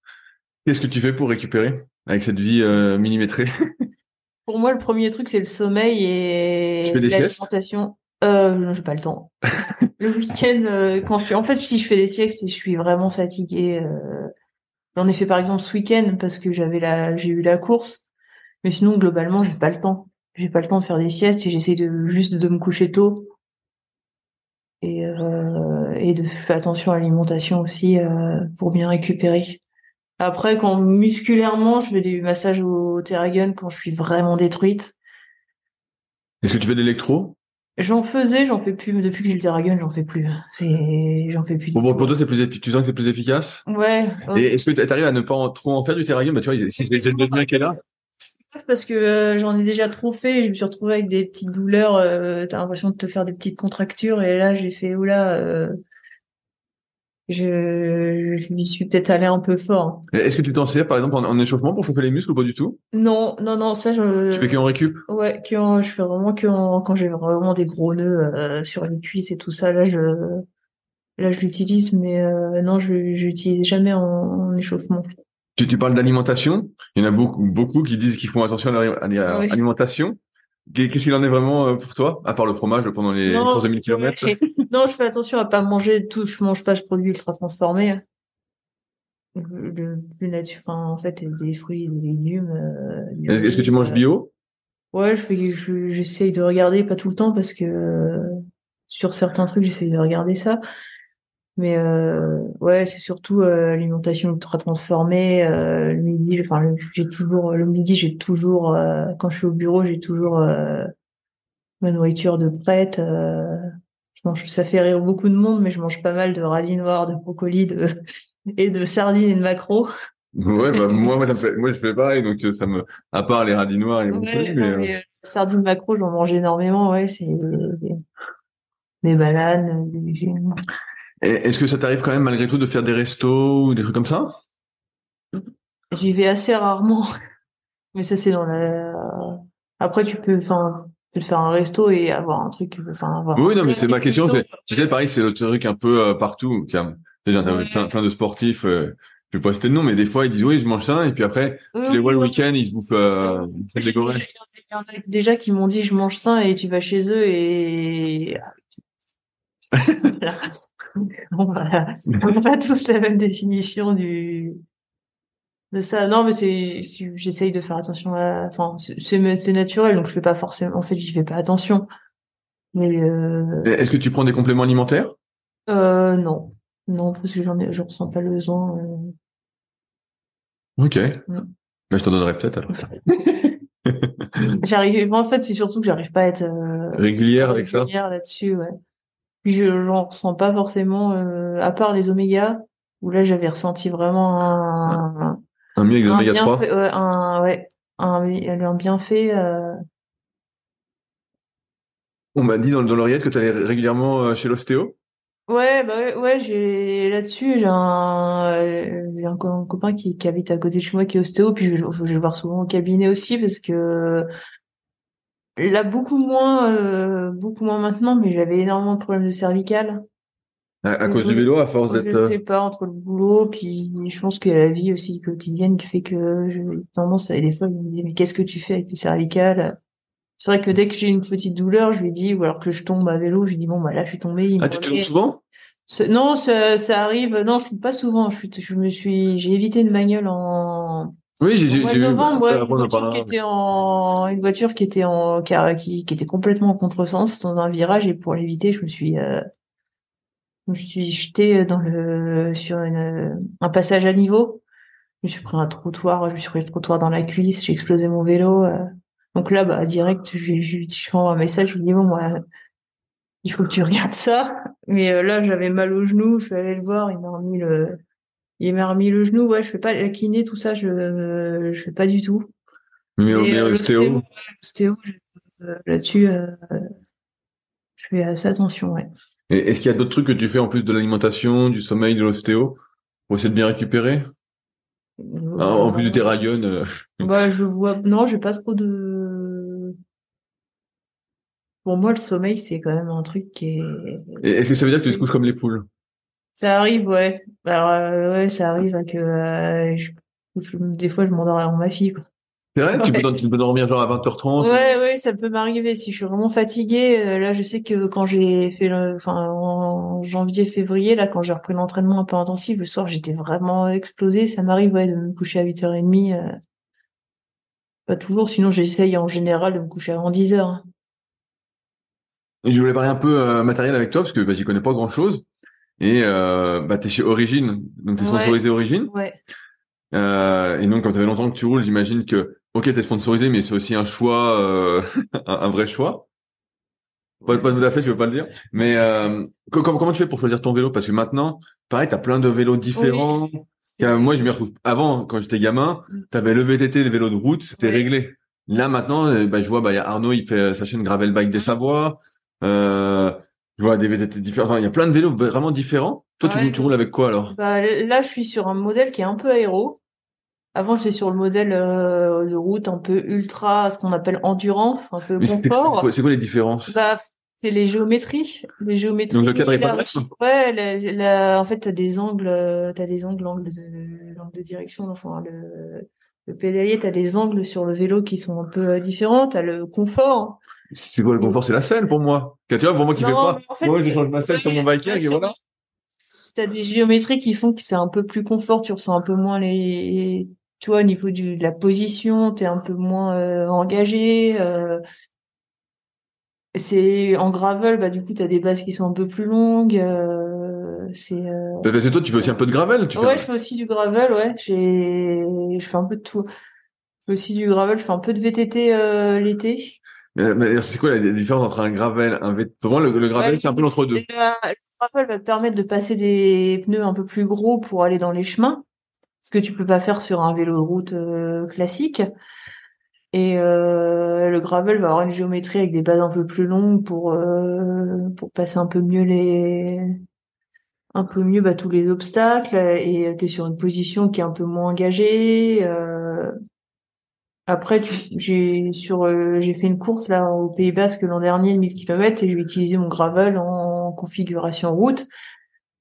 Qu'est-ce que tu fais pour récupérer avec cette vie millimétrée? Pour moi, le premier truc c'est le sommeil et l'alimentation. Euh, j'ai pas le temps. le week-end, euh, quand je suis, en fait, si je fais des siestes et je suis vraiment fatiguée, euh... j'en ai fait par exemple ce week-end parce que j'avais la, j'ai eu la course, mais sinon globalement, j'ai pas le temps. J'ai pas le temps de faire des siestes et j'essaie de juste de me coucher tôt et euh, et de faire attention à l'alimentation aussi euh, pour bien récupérer. Après, quand musculairement, je fais des massages au Theragun quand je suis vraiment détruite. Est-ce que tu fais de l'électro? J'en faisais, j'en fais plus. Depuis que j'ai le Terragun, j'en fais plus. C'est, j'en fais plus. Bon, pour toi, c'est plus efficace. Tu sens que c'est plus efficace? Ouais. Et est-ce que tu arrives à ne pas en, trop en faire du Terragun Bah, tu vois, il y a déjà bien qu'elle a. Parce que euh, j'en ai déjà trop fait. Je me suis retrouvée avec des petites douleurs. Euh, T'as l'impression de te faire des petites contractures. Et là, j'ai fait, oula, euh, je, je lui suis peut-être allé un peu fort. Est-ce que tu t'en sers, par exemple, en, en, échauffement pour chauffer les muscles ou pas du tout? Non, non, non, ça je. Tu fais qu'en récup? Ouais, que en, je fais vraiment que en, quand j'ai vraiment des gros nœuds euh, sur les cuisses et tout ça. Là, je, là, je l'utilise, mais euh, non, je, l'utilise jamais en, en échauffement. Tu, tu parles d'alimentation? Il y en a beaucoup, beaucoup qui disent qu'ils font attention à l'alimentation. Qu'est-ce qu'il en est vraiment euh, pour toi, à part le fromage pendant les non, courses de 1000 km Non, je fais attention à pas manger tout. Je mange pas de produits ultra transformés. Le plus nature, enfin, en fait, des fruits, des légumes. Euh, Est-ce que tu manges bio? Ouais, je fais, j'essaye de regarder, pas tout le temps, parce que euh, sur certains trucs, j'essaye de regarder ça. Mais euh, ouais, c'est surtout euh, l'alimentation ultra transformée. Euh, le midi, enfin, j'ai toujours le midi, j'ai toujours euh, quand je suis au bureau, j'ai toujours euh, ma nourriture de prête. je mange, ça fait rire beaucoup de monde, mais je mange pas mal de radis noirs, de brocolis, de et de sardines et de maquereaux. Ouais, bah, moi, moi, ça fait, moi, je fais pareil, donc ça me, à part les radis noirs et les brocolis, mais, mais sardines, maquereaux, j'en mange énormément. Ouais, c'est des, des bananes, des est-ce que ça t'arrive quand même malgré tout de faire des restos ou des trucs comme ça? J'y vais assez rarement, mais ça c'est dans la. Après tu peux, enfin, tu peux faire un resto et avoir un truc, enfin avoir. Oui, non, mais c'est ma question. Tu sais, pareil, c'est le truc un peu euh, partout. Tiens, déjà plein, plein, de sportifs. Euh, je vais pas citer de nom, mais des fois ils disent oui, je mange ça, et puis après, tu les vois le week-end, ils se bouffent euh, des Il y en a déjà qui m'ont dit je mange ça et tu vas chez eux et bon, voilà. On n'a pas tous la même définition du de ça. Non, mais c'est j'essaye de faire attention à. Enfin, c'est c'est naturel, donc je fais pas forcément. En fait, j'y fais pas attention. Mais euh... est-ce que tu prends des compléments alimentaires? Euh, Non, non, parce que j'en ai, je ressens pas le besoin. Euh... Ok. Mm. Mais je t'en donnerai peut-être alors. j'arrive. En fait, c'est surtout que j'arrive pas à être euh... régulière avec ça? Régulière là-dessus, ouais. Puis je j'en ressens pas forcément, euh, à part les oméga, où là j'avais ressenti vraiment un, un mieux avec les oméga 3 ouais, un, ouais, un, un bienfait. Euh... On m'a dit dans, dans l'oreillette que tu allais régulièrement euh, chez l'ostéo Ouais, bah ouais, ouais j'ai là-dessus, j'ai un, j'ai un, copain qui, qui habite à côté de chez moi qui est ostéo, puis je, je vais le voir souvent au cabinet aussi parce que Là, beaucoup moins, euh, beaucoup moins maintenant, mais j'avais énormément de problèmes de cervicales. À, cause du vélo, à force d'être. Je euh, sais pas entre le boulot, puis je pense qu'il y a la vie aussi quotidienne qui fait que j'ai tendance à des fois me dire mais qu'est-ce que tu fais avec tes cervicales? C'est vrai que dès que j'ai une petite douleur, je lui dis ou alors que je tombe à vélo, je lui dis bon bah là je suis tombée. ah tu tombes souvent? Non, ça, ça arrive. Non, je tombe pas souvent. Je, suis, je me suis, j'ai évité une bagnole en oui, j'ai vu. novembre, ouais, une voiture qui était en, une voiture qui était en, qui, qui était complètement en contresens dans un virage et pour l'éviter, je me suis, euh, je me suis jeté dans le, sur une, un passage à niveau. Je me suis pris un trottoir, je me suis pris le trottoir dans la cuisse, j'ai explosé mon vélo. Euh. Donc là, bah, direct, j'ai, j'ai, je un message, je lui dis bon, moi, il faut que tu regardes ça. Mais euh, là, j'avais mal au genou, je suis allée le voir, il m'a remis le, il m'a remis le genou. Ouais, je fais pas la kiné, tout ça, je je fais pas du tout. Mais, mais euh, l'ostéo, euh, là-dessus, euh, je fais assez attention, ouais. Et est-ce qu'il y a d'autres trucs que tu fais en plus de l'alimentation, du sommeil, de l'ostéo, pour essayer de bien récupérer? Ah, En plus de tes rayons. Bah, je vois. Non, j'ai pas trop de. Pour moi, le sommeil, c'est quand même un truc qui est. Est-ce que ça veut dire que tu te couches comme les poules? Ça arrive, ouais. Alors, euh, ouais, ça arrive que euh, je, des fois, je m'endors avant ma fille. Quoi. C'est vrai tu, peux, tu peux dormir genre à 20h30 Ouais, ouais, ça peut m'arriver. Si je suis vraiment fatiguée, euh, là, je sais que quand j'ai fait le, enfin, en janvier, février, là, quand j'ai repris l'entraînement un peu intensif, le soir, j'étais vraiment explosée. Ça m'arrive, ouais, de me coucher à 8h30. Euh... Pas toujours, sinon j'essaye en général de me coucher avant 10h. Je voulais parler un peu matériel avec toi parce que bah, j'y connais pas grand chose. Et euh, bah, tu es chez Origine, donc tu es sponsorisé Origine. Ouais. Euh, et donc, comme ça fait longtemps que tu roules, j'imagine que, ok, tu es sponsorisé, mais c'est aussi un choix, euh, un, vrai choix. Pas, pas tout à fait, je veux pas le dire. Mais euh, comment, comment tu fais pour choisir ton vélo? Parce que maintenant, pareil, t'as plein de vélos différents. moi, je me retrouve. Avant, quand j'étais gamin, mm. t'avais le VTT, les vélos de route, c'était réglé. Là, maintenant, euh, bah, je vois, bah, y a Arnaud, il fait sa chaîne Gravel Bike des mm. Savoies. Euh, vois des VTT différents. Il y a plein de vélos vraiment différents. Toi, tu, tu, roules avec quoi alors? Bah, Là, je suis sur un modèle qui est un peu aéro. Avant, j'étais sur le modèle euh, de route un peu ultra, ce qu'on appelle endurance, un peu confort. C'est quoi les différences? Bah, C'est les géométries. Les géométries. Donc le cadre est pas Ouais, la, en fait, t'as des angles, t'as des angles, angles de, l'angle de direction. Enfin, le, le pédalier, t'as des angles sur le vélo qui sont un peu euh, différents. T'as le confort. C'est quoi le confort? C'est la selle pour moi. Tu vois, pour moi qui fait pas. moi, je change ma selle sur mon biker et voilà. T'as des géométries qui font que c'est un peu plus confort. Tu ressens un peu moins les tu vois, au niveau du, de la position, tu es un peu moins euh, engagé. Euh, c'est en gravel, bah du coup, tu as des bases qui sont un peu plus longues. Euh, c'est. Euh... Bah, toi, tu fais aussi un peu de gravel. Tu ouais, je fais aussi du gravel. Ouais, j'ai, je fais un peu de tout. Je fais aussi du gravel. Je fais un peu de VTT euh, l'été. Mais, c'est quoi la différence entre un gravel, un VTT Pour moi, le, gravel, c'est un peu l'entre deux. Le gravel va te permettre de passer des pneus un peu plus gros pour aller dans les chemins ce que tu peux pas faire sur un vélo de route euh, classique. Et euh, le gravel va avoir une géométrie avec des bases un peu plus longues pour euh, pour passer un peu mieux les un peu mieux bah, tous les obstacles et tu es sur une position qui est un peu moins engagée. Après, j'ai sur j'ai fait une course là au Pays Basque l'an dernier de 1000 km et j'ai utilisé mon gravel en configuration route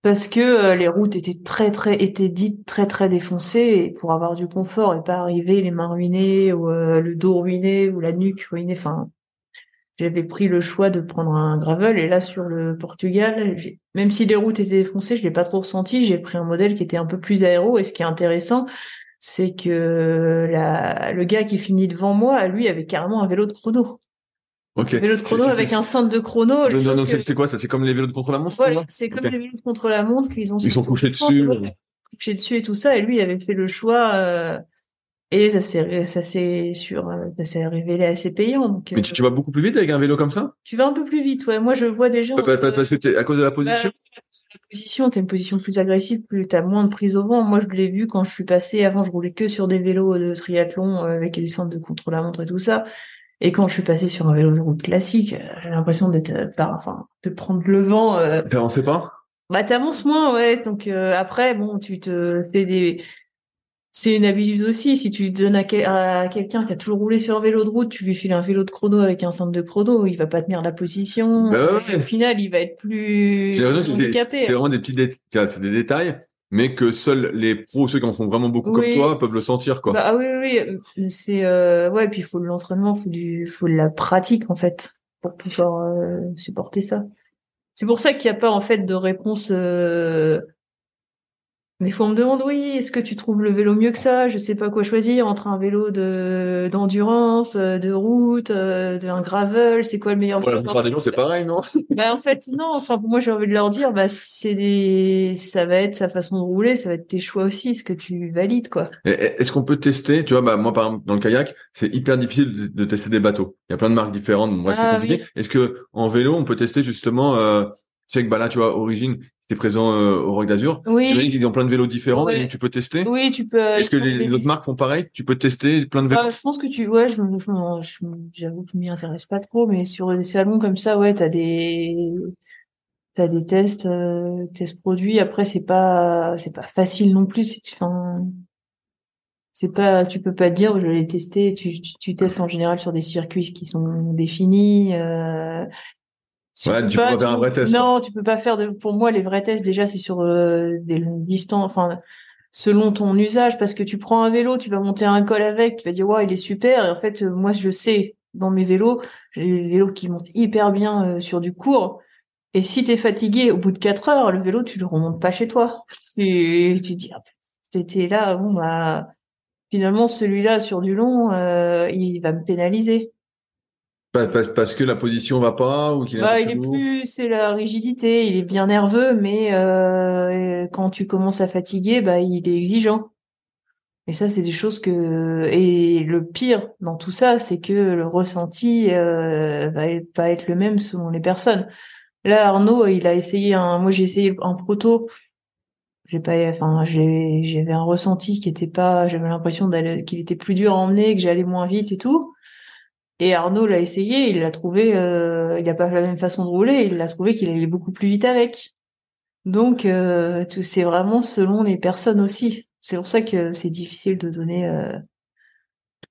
parce que euh, les routes étaient très très étaient dites très très défoncées et pour avoir du confort et pas arriver les mains ruinées ou euh, le dos ruiné ou la nuque ruinée enfin j'avais pris le choix de prendre un gravel et là sur le Portugal même si les routes étaient défoncées je l'ai pas trop ressenti j'ai pris un modèle qui était un peu plus aéro et ce qui est intéressant c'est que la, le gars qui finit devant moi lui avait carrément un vélo de chrono Vélo de chrono avec un cintre de chrono. c'est quoi ça? C'est comme les vélos de contre la montre Voilà, c'est comme les vélos de contre la montre qu'ils ont. Ils sont couchés dessus. Couchés dessus et tout ça. Et lui, il avait fait le choix. Euh, et ça s'est, ça s'est sur, euh, ça s'est révélé assez payant. Donc, Mais tu, vas beaucoup plus vite avec un vélo comme ça? Tu vas un peu plus vite, ouais. Moi, je vois déjà. parce que à cause de la position? Bah, position, t'as une position plus agressive, plus t'as moins de prise au vent. Moi, je l'ai vu quand je suis passé. Avant, je roulais que sur des vélos de triathlon euh, avec les centres de contre la montre et tout ça. Et quand je suis passé sur un vélo de route classique, euh, j'ai l'impression d'être euh, par, enfin, de prendre le vent. Euh... T'avances pas? Bah t'avances moins, ouais. Donc euh, après, bon, tu te, c'est des, c'est une habitude aussi. Si tu donnes à, quelqu'un qui a toujours roulé sur un vélo de route, tu lui files un vélo de chrono avec un centre de chrono, il va pas tenir la position. Bah Au final, il va être plus handicapé. C'est vraiment des petits détails, c'est des détails mais que seuls les pros, ceux qui en font vraiment beaucoup comme toi, peuvent le sentir, quoi. Bah, ah oui, oui, oui. c'est euh... ouais, puis il faut de l'entraînement, faut du, faut de la pratique en fait pour pouvoir euh, supporter ça. C'est pour ça qu'il n'y a pas en fait de réponse euh, des fois, on me demande, oui, est-ce que tu trouves le vélo mieux que ça? Je sais pas quoi choisir entre un vélo de d'endurance, euh, de route, euh, d'un gravel. C'est quoi le meilleur vélo La plupart des gens, c'est pareil, non? Bah en fait, non. Enfin, pour moi, j'ai envie de leur dire, bah c'est des, ça va être sa façon de rouler, ça va être tes choix aussi, ce que tu valides, quoi. Est-ce qu'on peut tester Tu vois, bah moi, par exemple, dans le kayak, c'est hyper difficile de, tester des bateaux. Il y a plein de marques différentes. Bon, bref, c'est ah compliqué. Est-ce que en vélo, on peut tester justement euh, c'est que bah là, tu vois, Origine, c'était présent euh, au Rock d'Azur. Oui. J'imagine qu'ils ont plein de vélos différents et tu peux tester. Oui, tu peux. Est-ce que les, autres marques font pareil? Tu peux tester plein de vélos? Bah, je pense que tu, ouais, je, j'avoue que je m'y intéresse pas trop, mais sur des salons comme ça, ouais, t'as des, t'as des tests, euh, tests produits. Après, c'est pas, c'est pas facile non plus. Enfin, c'est pas, tu peux pas dire, je vais les tester. Tu, tu, tu, testes en général sur des circuits qui sont définis. Euh, ouais, tu peux pas faire un vrai test. Non, tu peux pas faire de. Pour moi, les vrais tests déjà, c'est sur euh, des longues distances. Enfin, selon ton usage, parce que tu prends un vélo, tu vas monter un col avec, tu vas dire ouais, il est super. Et en fait, euh, moi, je sais dans mes vélos, j'ai des vélos qui montent hyper bien euh, sur du court. Et si t'es fatigué au bout de quatre heures, le vélo, tu le remontes pas chez toi. Et tu te dis, ah, t'étais là, bon bah finalement celui-là sur du long, il va me pénaliser. Parce que la position va pas ou qu'il bah, il est plus c'est la rigidité il est bien nerveux mais euh, quand tu commences à fatiguer bah il est exigeant Et ça, c'est des choses que et le pire dans tout ça, c'est que le ressenti euh, va pas être le même selon les personnes. Là, Arnaud, il a essayé un. Moi, j'ai essayé un proto. J'ai pas. Enfin, j'ai j'avais un ressenti qui était pas. J'avais l'impression d'aller qu'il était plus dur à emmener, que j'allais moins vite et tout. Et Arnaud l'a essayé, il l'a trouvé. Euh, il a pas la même façon de rouler. Il l'a trouvé qu'il allait beaucoup plus vite avec. Donc, euh, c'est vraiment selon les personnes aussi. C'est pour ça que c'est difficile de donner. Euh...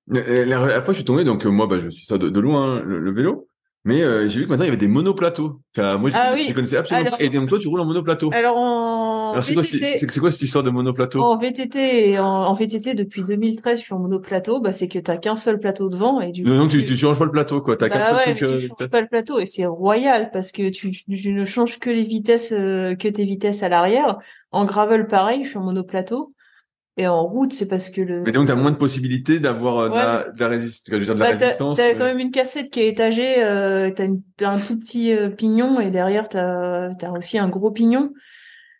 La, la, fois, je suis tombé, donc moi, bah, je suis ça de, loin, hein, le, vélo. Mais j'ai vu que maintenant il y avait des monoplateaux. Enfin, moi, je, ah, oui. connaissais absolument. Et donc toi, tu roules en monoplateau. Alors en c'est quoi, cette histoire de monoplateau? En VTT, en, en, VTT depuis 2013, je suis en monoplateau. Bah c'est que t'as qu'un seul plateau devant et du. coup, donc tu, tu, changes pas le plateau, quoi. T'as bah, quatre ouais, trucs. Tu changes pas le plateau et c'est royal parce que tu, tu, ne changes que les vitesses, euh, que tes vitesses à l'arrière. En gravel, pareil, je suis en monoplateau. Et en route, c'est parce que le. Mais donc, t'as moins de possibilités d'avoir euh, de, la, de, la, résistance. Je veux dire, de la bah, résistance. T'as, quand même une cassette qui est étagée. Euh, t'as, un tout petit euh, pignon et derrière t'as as aussi un gros pignon.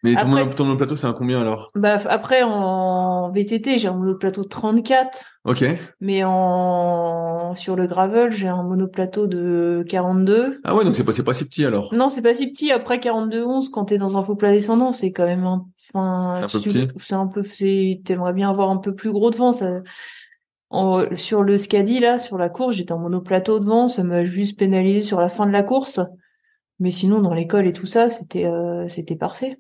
Mais ton, après, ton monoplateau, c'est un combien alors? Bah après en VTT, j'ai un monoplateau de 34. Ok. Mais en sur le gravel, j'ai un monoplateau de 42. Ah ouais, donc c'est pas pas si petit alors. Non, c'est pas si petit. Après 42 11 quand t'es dans un faux plat descendant, c'est quand même un enfin, un peu petit. C'est un peu c'est t'aimerais bien avoir un peu plus gros devant ça. En, sur le Scadi là, sur la course, j'étais en monoplateau devant, ça m'a juste pénalisé sur la fin de la course. Mais sinon, dans l'école et tout ça, c'était euh, c'était parfait.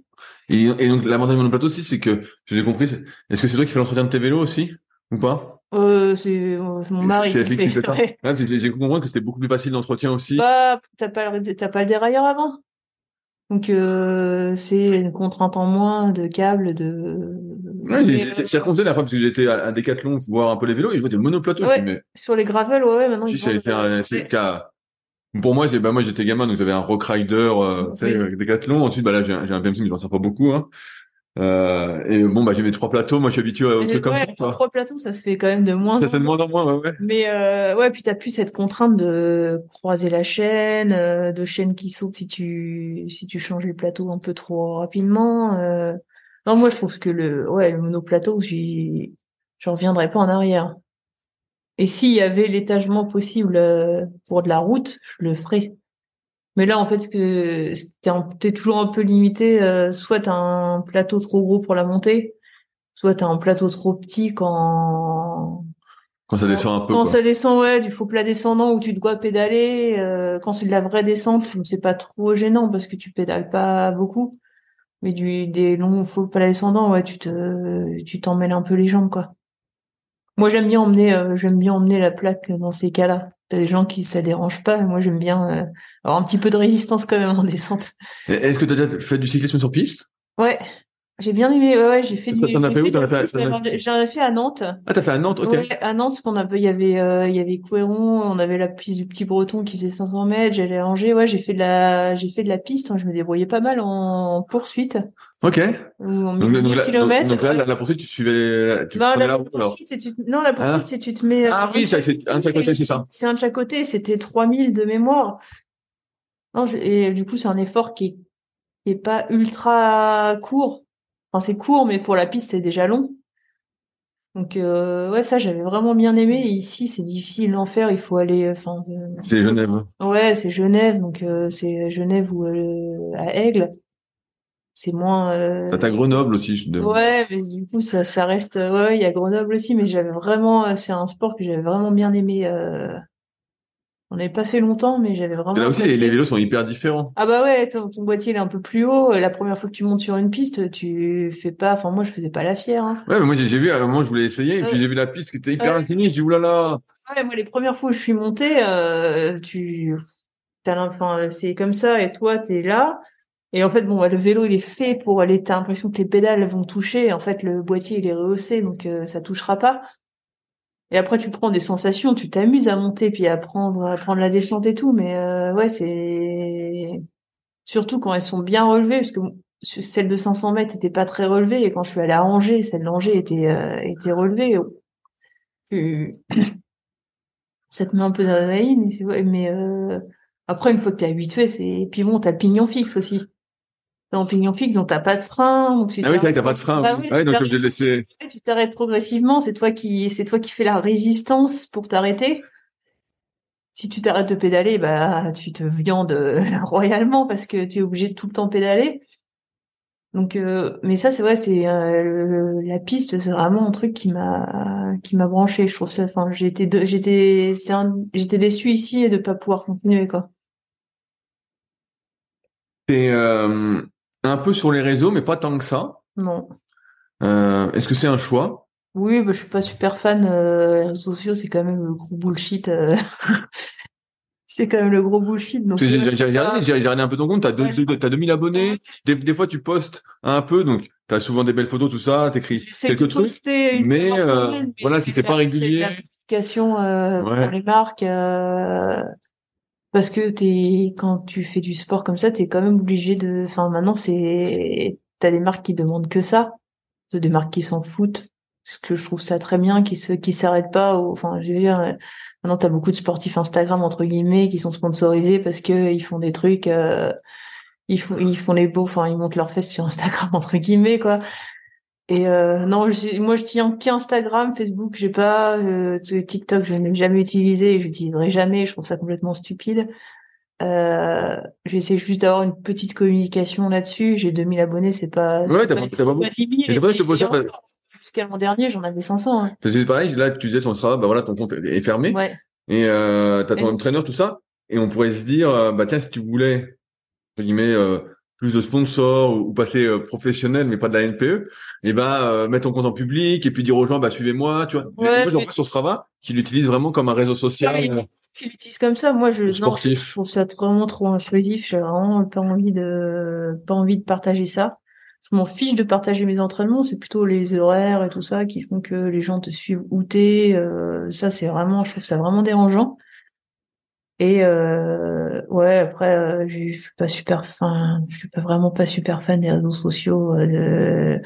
Et, et donc l'avantage du monoplateau aussi, c'est que j'ai compris. Est-ce que c'est toi qui fais l'entretien de tes vélos aussi? Ou pas? Euh, C'est euh, mon mari. C'est qui fait. Ouais. Ouais, j'ai compris que c'était beaucoup plus facile d'entretien aussi. Bah, t'as pas t'as pas le dérailleur avant. Donc euh, c'est une contrainte en moins de câbles, de. Ouais, j'ai raconté la fois parce que j'étais à, à Decathlon voir un peu les vélos et je vois des monoplateaux. Ouais, mais... Sur les gravels, ouais, ouais maintenant. Si ça a été un, c'est le cas pour moi, c'est bah moi j'étais gamin, donc j'avais un Rock Rider, euh, oui. sais, Decathlon. Ensuite, bah là j'ai un, un BMC, mais je m'en sers pas beaucoup. Hein. Euh, et bon, bah j'ai mes trois plateaux. Moi, je suis habitué à trucs comme ça. Trois plateaux, ça se fait quand même de moins. Ça, c'est de moins en moins, ouais. ouais. Mais euh, ouais, puis t'as plus cette contrainte de croiser la chaîne, euh, de chaîne qui saute si tu si tu changes les plateaux un peu trop rapidement. Euh... Non, moi je trouve que le ouais le monoplateau, j'y je reviendrai pas en arrière. Et s'il y avait l'étagement possible euh, pour de la route, je le ferais. Mais là, en fait, que t'es toujours un peu limité. Euh, soit t'as un plateau trop gros pour la montée, soit t'as un plateau trop petit quand quand ça descend un peu. Quand ça descend, ouais, du faux plat descendant où tu dois pédaler. Euh, quand c'est de la vraie descente, c'est pas trop gênant parce que tu pédales pas beaucoup. Mais du des longs faux plats descendants, ouais, tu te tu t'emmêles un peu les jambes, quoi. Moi, j'aime bien emmener, euh, j'aime bien emmener la plaque dans ces cas-là. T'as des gens qui ça dérange pas. Moi, j'aime bien euh, avoir un petit peu de résistance quand même en descente. Est-ce que tu as déjà fait du cyclisme sur piste? Ouais, j'ai bien aimé. Ouais, ouais j'ai fait du. T'en as fait où J'en ai fait à Nantes. Ah, t'as fait à Nantes, ok. Ouais, à Nantes, qu'on avait, il y avait, euh, il y avait Couéron, on avait la piste du Petit Breton qui faisait 500 mètres. J'allais à Angers. Ouais, j'ai fait de la, j'ai fait de la piste. Hein, je me débrouillais pas mal en poursuite. Ok. en donc, donc, là, kilomètres. Donc, là, la, poursuite, tu suivais, tu non, la, la poursuite, c'est tu, non, la poursuite, ah. c'est tu te mets. Ah oui, c'est un de chaque côté, c'est ça. C'est un de chaque côté. C'était 3000 de mémoire. Non, et du coup, c'est un effort qui est, qui est pas ultra court Enfin, c'est court, mais pour la piste, c'est déjà long. Donc euh, ouais, ça j'avais vraiment bien aimé. Et ici, c'est difficile d'en faire. Il faut aller. Euh, enfin. Euh, c'est Genève. Ouais, c'est Genève. Donc euh, c'est Genève ou à Aigle. C'est moins. Euh... T'as Grenoble aussi. Je... Ouais, mais du coup ça, ça reste. Ouais, il y a Grenoble aussi, mais j'avais vraiment. C'est un sport que j'avais vraiment bien aimé. On n'avait pas fait longtemps, mais j'avais vraiment. Là aussi, les, vélos sont hyper différents. Ah bah ouais, ton, boîtier il est un peu plus haut. La première fois que tu montes sur une piste, tu fais pas. Enfin moi, je faisais pas la fière. Hein. Ouais, mais moi j'ai vu. À un moment, je voulais essayer, et puis j'ai vu la piste qui était hyper inclinée. J'ai dit oulala. Ouais, moi les premières fois où je suis montée, euh, tu, t'as enfin c'est comme ça, et toi t'es là. Et en fait, bon, le vélo, il est fait pour aller. T'as l'impression que les pédales vont toucher. En fait, le boîtier, il est rehaussé, donc euh, ça touchera pas. Et après, tu prends des sensations, tu t'amuses à monter puis à prendre, à prendre la descente et tout. Mais euh, ouais, c'est surtout quand elles sont bien relevées, parce que celle de 500 mètres était pas très relevée, et quand je suis allée à Angers, celle d'Angers était euh, était relevée. Ça te met un peu d'adrénaline, mais euh, après une fois que t'es habitué, c'est puis bon, t'as le pignon fixe aussi. T'es en pignon fixe, donc t'as pas de frein. Donc ah oui, c'est vrai que t'as pas de frein. Bah oui, ah donc je vais laisser. Tu t'arrêtes progressivement. C'est toi qui, c'est toi qui fais la résistance pour t'arrêter. Si tu t'arrêtes de pédaler, bah tu te viandes royalement parce que tu es obligé de tout le temps pédaler. Donc, euh, mais ça, c'est vrai, c'est euh, la piste, c'est vraiment un truc qui m'a qui m'a branché. Je trouve ça. Enfin, j'étais j'étais j'étais déçu ici de pas pouvoir continuer quoi. Euh, un peu sur les réseaux, mais pas tant que ça. Non. Est-ce que c'est un choix? Oui, bah, je suis pas super fan. les réseaux sociaux, c'est quand même le gros bullshit. c'est quand même le gros bullshit. Donc, j'ai regardé, un peu ton compte, t'as deux, t'as 2000 abonnés. Des, des, fois, tu postes un peu, donc t'as souvent des belles photos, tout ça, t'écris quelques trucs. Mais, euh, voilà, si c'est pas régulier. L'application euh, pour les marques, euh, parce que t'es quand tu fais du sport comme ça, t'es quand même obligé de. Enfin, maintenant, c'est t'as des marques qui demandent que ça, des marques qui s'en foutent. Parce que je trouve ça très bien, qui se qui s'arrêtent pas. Enfin, je veux dire Maintenant, tu as beaucoup de sportifs Instagram entre guillemets qui sont sponsorisés parce que ils font des trucs, euh, ils font ils font les beaux, enfin ils montent leurs fesses sur Instagram entre guillemets quoi. Et euh, non, moi je tiens qu'Instagram, Facebook, j'ai pas euh, TikTok, je n'ai jamais utilisé et j'utiliserai jamais. Je trouve ça complètement stupide. Euh, j'essaie juste d'avoir une petite communication là-dessus. J'ai 2000 abonnés, c'est pas. Ouais, t'as pas, pas, pas, pas 10 000. je te pose ça jusqu'à l'an dernier, j'en avais 500. Hein. C'est pareil, là, tu disais ton travail, bah voilà, ton compte est fermé. Ouais. Et euh, t'as ton entraîneur, tout ça. Et on pourrait se dire, euh, bah tiens, si tu voulais, entre guillemets, euh, plus de sponsors ou, passer euh, professionnel, mais pas de la NPE, et eh bah euh, mettre ton compte en public et puis dire aux gens, bah suivez-moi, tu vois. Ouais, moi, j'en sur Strava, qui l'utilise vraiment comme un réseau social. Ouais, qui l'utilise comme ça. Moi, je, non, je, trouve ça vraiment trop intrusif. J'ai vraiment pas envie de, pas envie de partager ça je m'en fiche de partager mes entraînements, c'est plutôt les horaires et tout ça qui font que les gens te suivent où t'es. Euh, ça, c'est vraiment, je trouve ça vraiment dérangeant. Et euh, ouais, après, euh, je, je, suis pas super fan, je suis pas vraiment pas super fan des réseaux sociaux, de,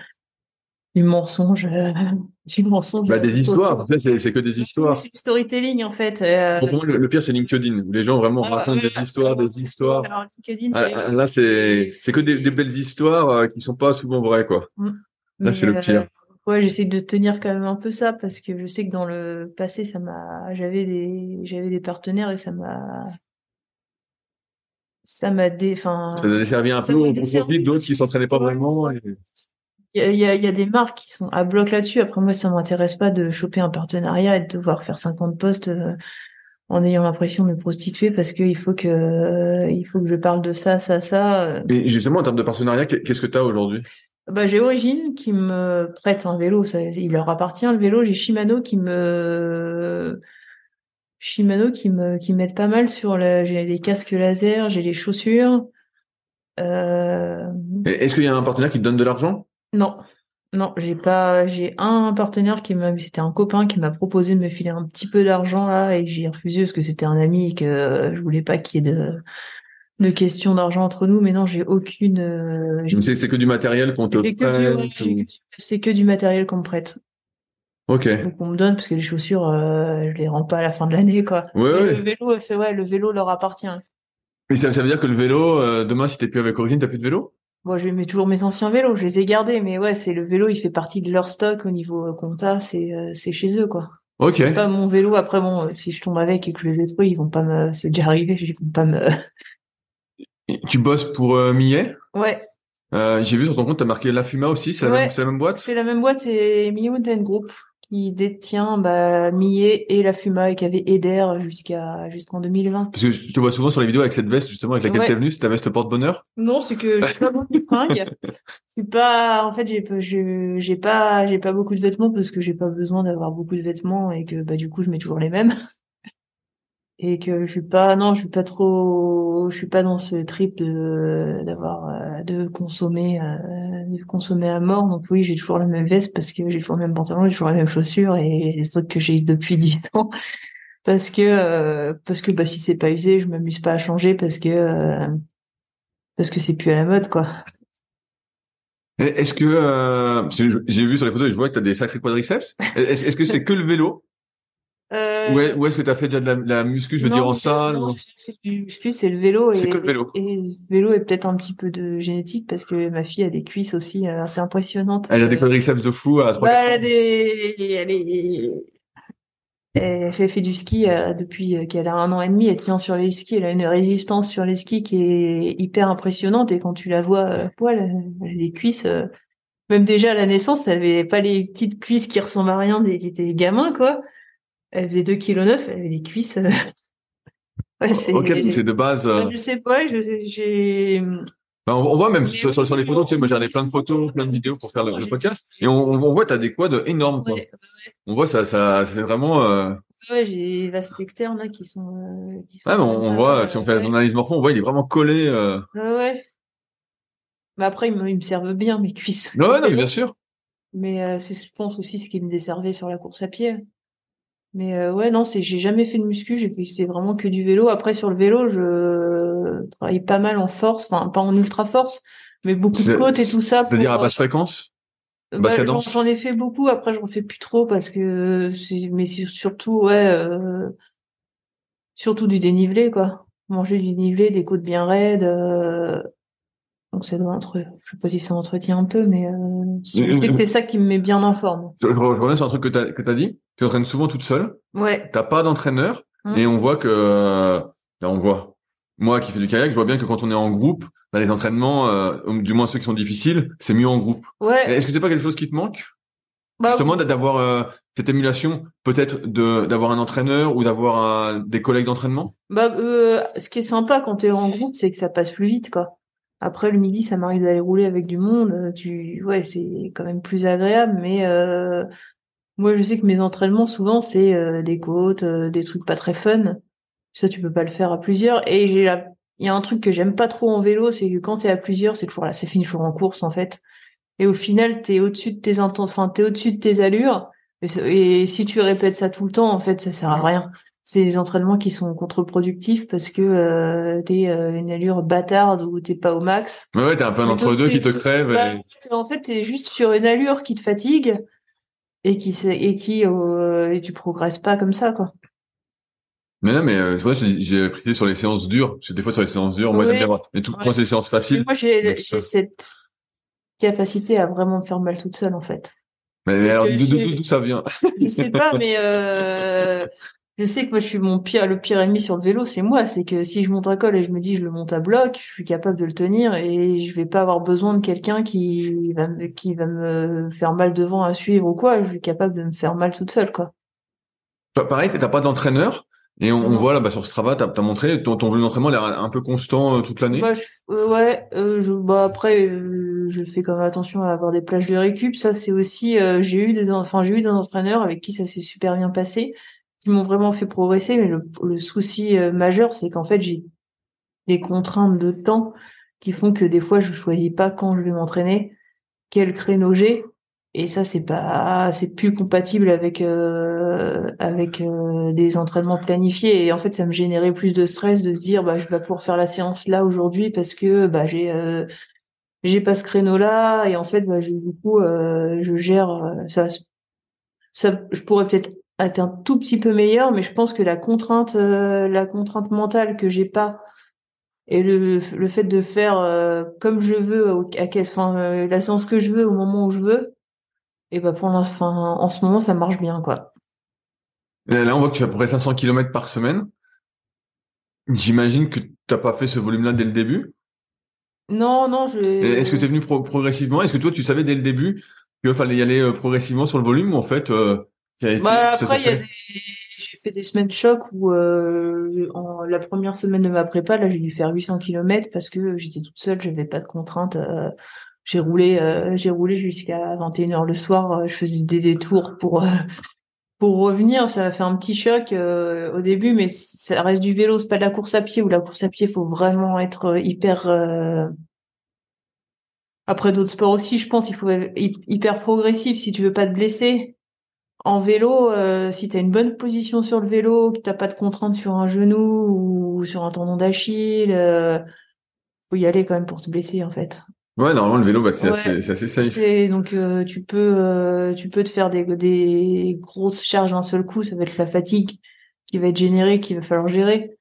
du mensonge, du mensonge. Bah, des histoires. En fait, c'est que des histoires. C'est du storytelling en fait. Euh... Pour moi, le, pire c'est LinkedIn où les gens vraiment ah, racontent des histoires, des histoires. Alors, LinkedIn, ah, là, c'est c'est que des, des, belles histoires euh, qui sont pas souvent vraies quoi. Mm. Là, c'est le pire. Euh, ouais, j'essaie de tenir quand même un peu ça parce que je sais que dans le passé, ça m'a, j'avais des, j'avais des partenaires et ça m'a, ça m'a dé, enfin. Ça a desservi un peu au profit d'autres qui s'entraînaient pas vraiment. Et il y a, y a, des marques qui sont à bloc là-dessus. Après, moi, ça m'intéresse pas de choper un partenariat et de devoir faire 50 postes euh, en ayant l'impression de me prostituer parce qu'il faut que euh, il faut que je parle de ça, ça, ça. Et justement, en termes de partenariat, qu'est-ce que tu as aujourd'hui? Bah, j'ai Origine qui me prête un vélo, ça, il leur appartient le vélo. J'ai Shimano qui me Shimano qui me qui m'aide pas mal sur la. J'ai des casques laser, j'ai les chaussures. Euh... Est-ce qu'il y a un partenaire qui te donne de l'argent? Non, non, j'ai pas. J'ai un partenaire qui m'a. C'était un copain qui m'a proposé de me filer un petit peu d'argent là et j'ai refusé parce que c'était un ami et que je voulais pas qu'il y ait de de questions d'argent entre nous. Mais non, j'ai aucune. Euh, c'est que du matériel qu'on te prête. C'est que du matériel qu'on me prête. Ok. Donc on me donne parce que les chaussures, euh, je les rends pas à la fin de l'année quoi. Ouais, ouais. Le vélo, c'est ouais, le vélo leur appartient. Mais ça, ça veut dire que le vélo, euh, demain si t'es plus avec Origine, t'as plus de vélo? Moi, je mets toujours mes anciens vélos, je les ai gardés, mais ouais, c'est le vélo, il fait partie de leur stock au niveau euh, compta, c'est euh, c'est chez eux quoi. Ok. C'est pas mon vélo. Après bon, si je tombe avec et que je les détruis, ils vont pas me, c'est déjà arrivé, ils vont pas me. tu bosses pour euh, Millet? Ouais. Euh, J'ai vu sur ton compte, t'as marqué La Fuma aussi, c'est la, même, la même boîte? C'est la même boîte, c'est Millet Mountain Group qui détient bah, Millet et la Fuma et qui avait Eder jusqu'à jusqu'en 2020. Parce que je te vois souvent sur les vidéos avec cette veste justement avec laquelle tu t'es venue, c'est ta veste porte-bonheur? Non, c'est que j'ai pas beaucoup de fringues. c'est pas en fait j'ai j'ai pas j'ai pas beaucoup de vêtements parce que j'ai pas besoin d'avoir beaucoup de vêtements et que bah du coup je mets toujours les mêmes et que je suis pas non je suis pas trop je suis pas dans ce trip de d'avoir euh, de consommer euh, consommer à mort. Donc oui j'ai toujours la même veste parce que j'ai toujours le même pantalon j'ai toujours les mêmes chaussures et des trucs que j'ai depuis dix ans. Parce que euh, parce que bah si c'est pas usé je m'amuse pas à changer parce que parce que c'est plus à la mode quoi. Est-ce que j'ai vu sur les photos je vois que tu as des sacrés quadriceps. Est-ce que c'est que le vélo? Euh, où est-ce que tu as fait déjà de la, la muscu, je veux dire en salle non, fait du muscu, c'est le vélo. C'est que le vélo. Et, le vélo est peut-être un petit peu de génétique parce que ma fille a des cuisses aussi euh, assez impressionnantes. Elle a des quadriceps de fou à 3 bah, elle, a des... elle, est... elle fait, fait du ski euh, depuis qu'elle a un an et demi. Elle tient sur les skis. Elle a une résistance sur les skis qui est hyper impressionnante. Et quand tu la vois, euh, elle a des cuisses. même déjà à la naissance, elle avait pas les petites cuisses qui ressemblent à rien dès qu'elle était gamin, quoi. Elle faisait 2 kg elle avait des cuisses. Euh, ouais, c'est... Ok, c'est de base. Euh... Je sais pas, j'ai. Ben, on, voit même sur, sur, les photos, tu sais, moi j'ai regardé plein de photos, plein de vidéos pour faire le, le podcast, et on, on voit t'as des quads énormes. Quoi. Ouais, ouais. On voit ça, ça, c'est vraiment. Euh... Ouais, j'ai vastes externes là qui sont. Euh, qui sont ouais, mais on, on voit, si on fait l'analyse morpho, on voit il est vraiment collé. Euh... Ouais, ouais. Mais après, ils me, ils me servent bien mes cuisses. Ouais, non, bien sûr. Mais euh, c'est, je pense aussi ce qui me desservait sur la course à pied. Mais euh, ouais, non, c'est j'ai jamais fait de muscu, j'ai fait c'est vraiment que du vélo. Après sur le vélo, je travaille pas mal en force, enfin pas en ultra force, mais beaucoup de côtes et tout ça. C'est-à-dire à basse fréquence? bah, J'en ai fait beaucoup. Après, j'en fais plus trop parce que mais surtout ouais, euh, surtout du dénivelé quoi. Manger du dénivelé, des côtes bien raides. Euh, donc c'est entre, je sais pas si ça entretient un peu, mais euh, c'est ça qui me met bien en forme. Je, reviens sur un truc que tu as, que as dit. Tu entraînes souvent toute seule. Ouais. T'as pas d'entraîneur hum. et on voit que, on voit. Moi qui fais du kayak, je vois bien que quand on est en groupe, bah, les entraînements, euh, du moins ceux qui sont difficiles, c'est mieux en groupe. Ouais. Est-ce que c'est pas quelque chose qui te manque? Bah, Justement d'avoir euh, cette émulation, peut-être de d'avoir un entraîneur ou d'avoir des collègues d'entraînement? Bah, ce qui est sympa quand tu es en groupe, c'est que ça passe plus vite, quoi. Après le midi, ça m'arrive d'aller rouler avec du monde. Euh, tu, ouais, c'est quand même plus agréable. Mais euh, moi, je sais que mes entraînements souvent c'est euh, des côtes, des trucs pas très fun. Ça, tu peux pas le faire à plusieurs. Et j'ai il y a un truc que j'aime pas trop en vélo, c'est que quand t'es à plusieurs, c'est toujours là, c'est fini, en course en fait. Et au final, t'es au-dessus de tes enfin t'es au-dessus de tes allures. Et, et si tu répètes ça tout le temps, en fait, ça sert à rien c'est des entraînements qui sont contre-productifs parce que euh, t'es euh, une allure bâtarde ou t'es pas au max. Ouais, ouais t'es un peu un entre-deux qui te crève. Bah, En fait, t'es juste sur une allure qui te fatigue et qui et qui euh, et tu progresses pas comme ça quoi. Mais non, mais euh, vois, j'ai pris sur les séances dures. Parce que des fois sur les séances dures, moi j'aime bien voir. Mais tout, ouais. moi c'est les séances faciles. moi j'ai cette capacité à vraiment me faire mal toute seule en fait. Mais alors d'où ça vient? Je sais pas, mais euh, je sais que moi je suis mon pire le pire ennemi sur le vélo c'est moi. C'est que si je monte un col et je me dis je le monte à bloc je suis capable de le tenir et je vais pas avoir besoin de quelqu'un qui va me, qui va me faire mal devant à suivre ou quoi. Je suis capable de me faire mal toute seule quoi. Pareil t'as pas d'entraîneur et on, on, voit là bah, sur Strava t'as as montré ton, ton volume d'entraînement l'air un peu constant euh, toute l'année. Bah, euh, ouais euh, je, bah après je fais quand même attention à avoir des plages de récup. Ça c'est aussi j'ai eu des enfin j'ai eu des entraîneurs avec qui ça s'est super bien passé qui m'ont vraiment fait progresser. Mais le, souci euh, majeur, c'est qu'en fait, j'ai des contraintes de temps qui font que des fois, je choisis pas quand je vais m'entraîner, quel créneau j'ai. Et ça, c'est pas, c'est plus compatible avec euh, avec euh, des entraînements planifiés. Et en fait, ça me générait plus de stress de se dire, bah, je vais pouvoir faire la séance là aujourd'hui parce que bah j'ai j'ai pas ce créneau là. Et en fait, bah, du coup, je gère ça. Ça, je pourrais peut-être être un tout petit peu meilleur, mais je pense que la contrainte, euh, la contrainte mentale que j'ai pas et le, le fait de faire euh, comme je veux à caisse, enfin euh, la séance que je veux au moment où je veux, et ben pour l'instant, en ce moment ça marche bien quoi. là on voit que tu fais à peu près 500 km par semaine. J'imagine que tu t'as pas fait ce volume-là dès le début. Non, non, je. Est-ce que c'est venu progressivement? Est-ce que toi tu savais dès le début qu'il fallait y aller progressivement sur le volume ou en fait bah, après, il y a des... j'ai fait des semaines choc où euh, en la première semaine de ma prépa, là, j'ai dû faire 800 km parce que j'étais toute seule, j'avais pas de contraintes. Euh, j'ai roulé, euh, j'ai roulé jusqu'à 21h le soir. Je faisais des détours pour pour revenir. Ça a fait un petit choc au début, mais ça reste du vélo, c'est pas de la course à pied. Ou la course à pied, faut vraiment être hyper après d'autres sports aussi, je pense, il faut être hyper progressif si tu veux pas te blesser. En vélo, euh, si tu as une bonne position sur le vélo, que t'as pas de contrainte sur un genou ou sur un tendon d'Achille, euh, faut y aller quand même pour se blesser en fait. Ouais, normalement le vélo, bah, c'est assez, c'est assez safe. C'est donc euh, tu peux euh, tu peux te faire des des grosses charges d'un seul coup, ça va être la fatigue qui va être générée, qu'il va falloir gérer.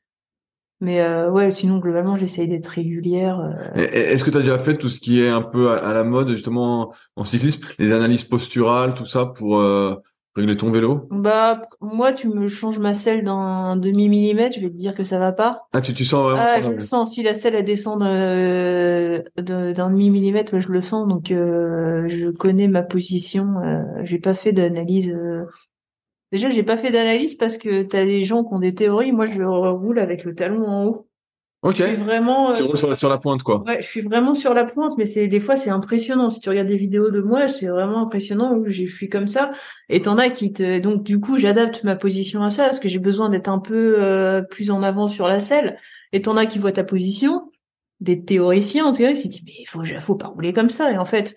Mais euh, ouais, sinon globalement, j'essaye d'être régulière. Et- Est-ce que tu as déjà fait tout ce qui est un peu à, à la mode justement en cyclisme, les analyses posturales, tout ça pour euh, régler ton vélo? Bah moi, tu me changes ma selle d'un demi millimètre, je vais te dire que ça va pas. Ah, tu, tu sens vraiment Ah, je le sens. Si la selle elle descend de- de- d'un demi millimètre, ouais, je le sens. Donc euh, je connais ma position. Euh, j'ai pas fait d'analyse. euh, Déjà, j'ai pas fait d'analyse parce que t'as des gens qui ont des théories. Moi, je roule avec le talon en haut. Ok. Je suis vraiment. Tu euh, roules sur, sur la pointe, quoi. Ouais, je suis vraiment sur la pointe, mais c'est des fois c'est impressionnant. Si tu regardes des vidéos de moi, c'est vraiment impressionnant où je suis comme ça. Et t'en as qui te, donc du coup, j'adapte ma position à ça parce que j'ai besoin d'être un peu euh, plus en avant sur la selle. Et t'en as qui voient ta position, des théoriciens en théorie, qui disent mais il faut, faut pas rouler comme ça. Et en fait,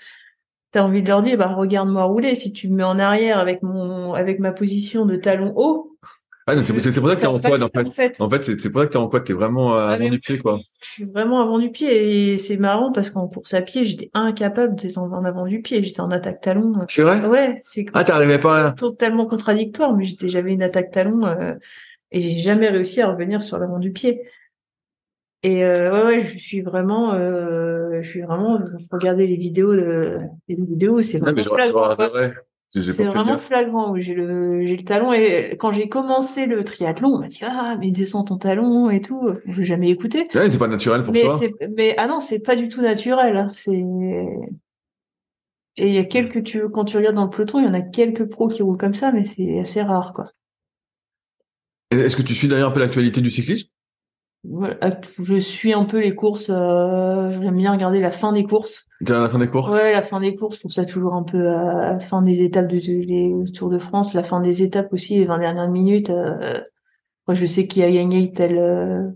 t'as envie de leur dire bah regarde-moi rouler. Si tu me mets en arrière avec mon, avec ma position de talon haut, Ah, c'est pour ça que t'es en quad, en fait. en fait. En fait, c'est pour ça que t'es en quad, t'es vraiment euh, Ah, avant mais du pied, quoi. Je suis vraiment avant du pied et c'est marrant parce qu'en course à pied, j'étais incapable d'être en en avant du pied. J'étais en attaque talon. C'est vrai? Ouais, c'est Ah, t'arrivais pas à- totalement contradictoire, mais j'étais j'avais une attaque talon euh, et j'ai jamais réussi à revenir sur l'avant du pied. Et euh, ouais, ouais, je suis vraiment, euh, je suis vraiment. Faut regarder les vidéos, de, les vidéos, c'est mais vraiment quoi. adoré. C'est vraiment flagrant où j'ai le j'ai le talon et quand j'ai commencé le triathlon, on m'a dit ah mais descends ton talon et tout. Je l'ai jamais écouté. Ouais, c'est pas naturel pour Mais toi. mais ah non, c'est pas du tout naturel. hein, C'est et il y a quelques tu quand tu regardes dans le peloton, il y en a quelques pros qui roulent comme ça, mais c'est assez rare quoi. Est-ce que tu suis d'ailleurs un peu l'actualité du cyclisme? Voilà, Je suis un peu les courses. Euh, J'aime bien regarder la fin des courses. T'es à la fin des courses? Ouais, la fin des courses, je trouve ça toujours un peu à la fin des étapes de, de- les Tours de France, la fin des étapes aussi, les 20 dernières minutes. Euh, moi, je sais qui a gagné tel euh,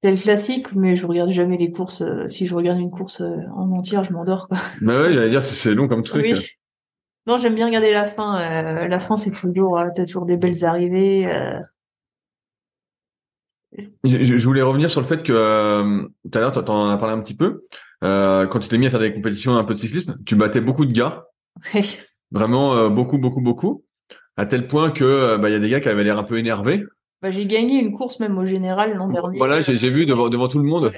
tel classique, mais je regarde jamais les courses. euh, si je regarde une course euh, en entière, je m'endors quoi. Bah ouais, j'allais dire, c'est long comme truc. Oui. Non, j'aime bien regarder la fin. Euh, la fin, c'est toujours, euh, t'as toujours des belles arrivées. Euh. Je, voulais revenir sur le fait que euh, tout à l'heure, t'en- t'en as parlé un petit peu. Euh, quand tu t'es mis à faire des compétitions un peu de cyclisme, tu battais beaucoup de gars, vraiment euh, beaucoup, beaucoup, beaucoup, à tel point que euh, bah il y a des gars qui avaient l'air un peu énervés. Bah, j'ai gagné une course même au général l'an dernier. Voilà, j'ai vu devant devant tout le monde.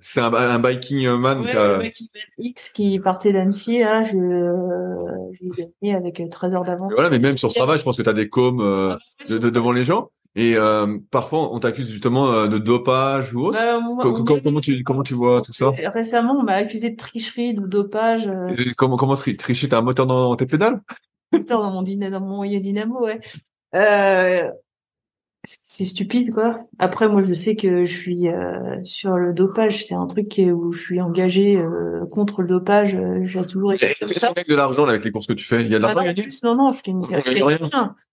C'est un, un biking man Ouais, mec qui fait X qui partait d'Annecy, là, je, euh, j'ai gagné avec euh, 13 heures d'avance. Voilà, mais même sur Strava, je pense que tu as des coms euh, Ah, de- de- devant les gens. Et euh, parfois, on t'accuse justement euh, de dopage ou autre. Bah, moi, Co- on co- m'a- comment tu comment tu vois tout ça? Récemment, on m'a accusé de tricherie, de dopage, euh, Et Comment comment tri- tricher T'as un moteur dans tes pédales? Moteur dans mon dynamo, dans mon dynamo, ouais. Euh, c'est stupide, quoi. Après, moi, je sais que je suis euh, sur le dopage. C'est un truc où je suis engagée euh, contre le dopage. euh, J'ai toujours été comme ça. de l'argent là, avec les courses que tu fais? Il y a de l'argent plus, non, non, je gagne rien.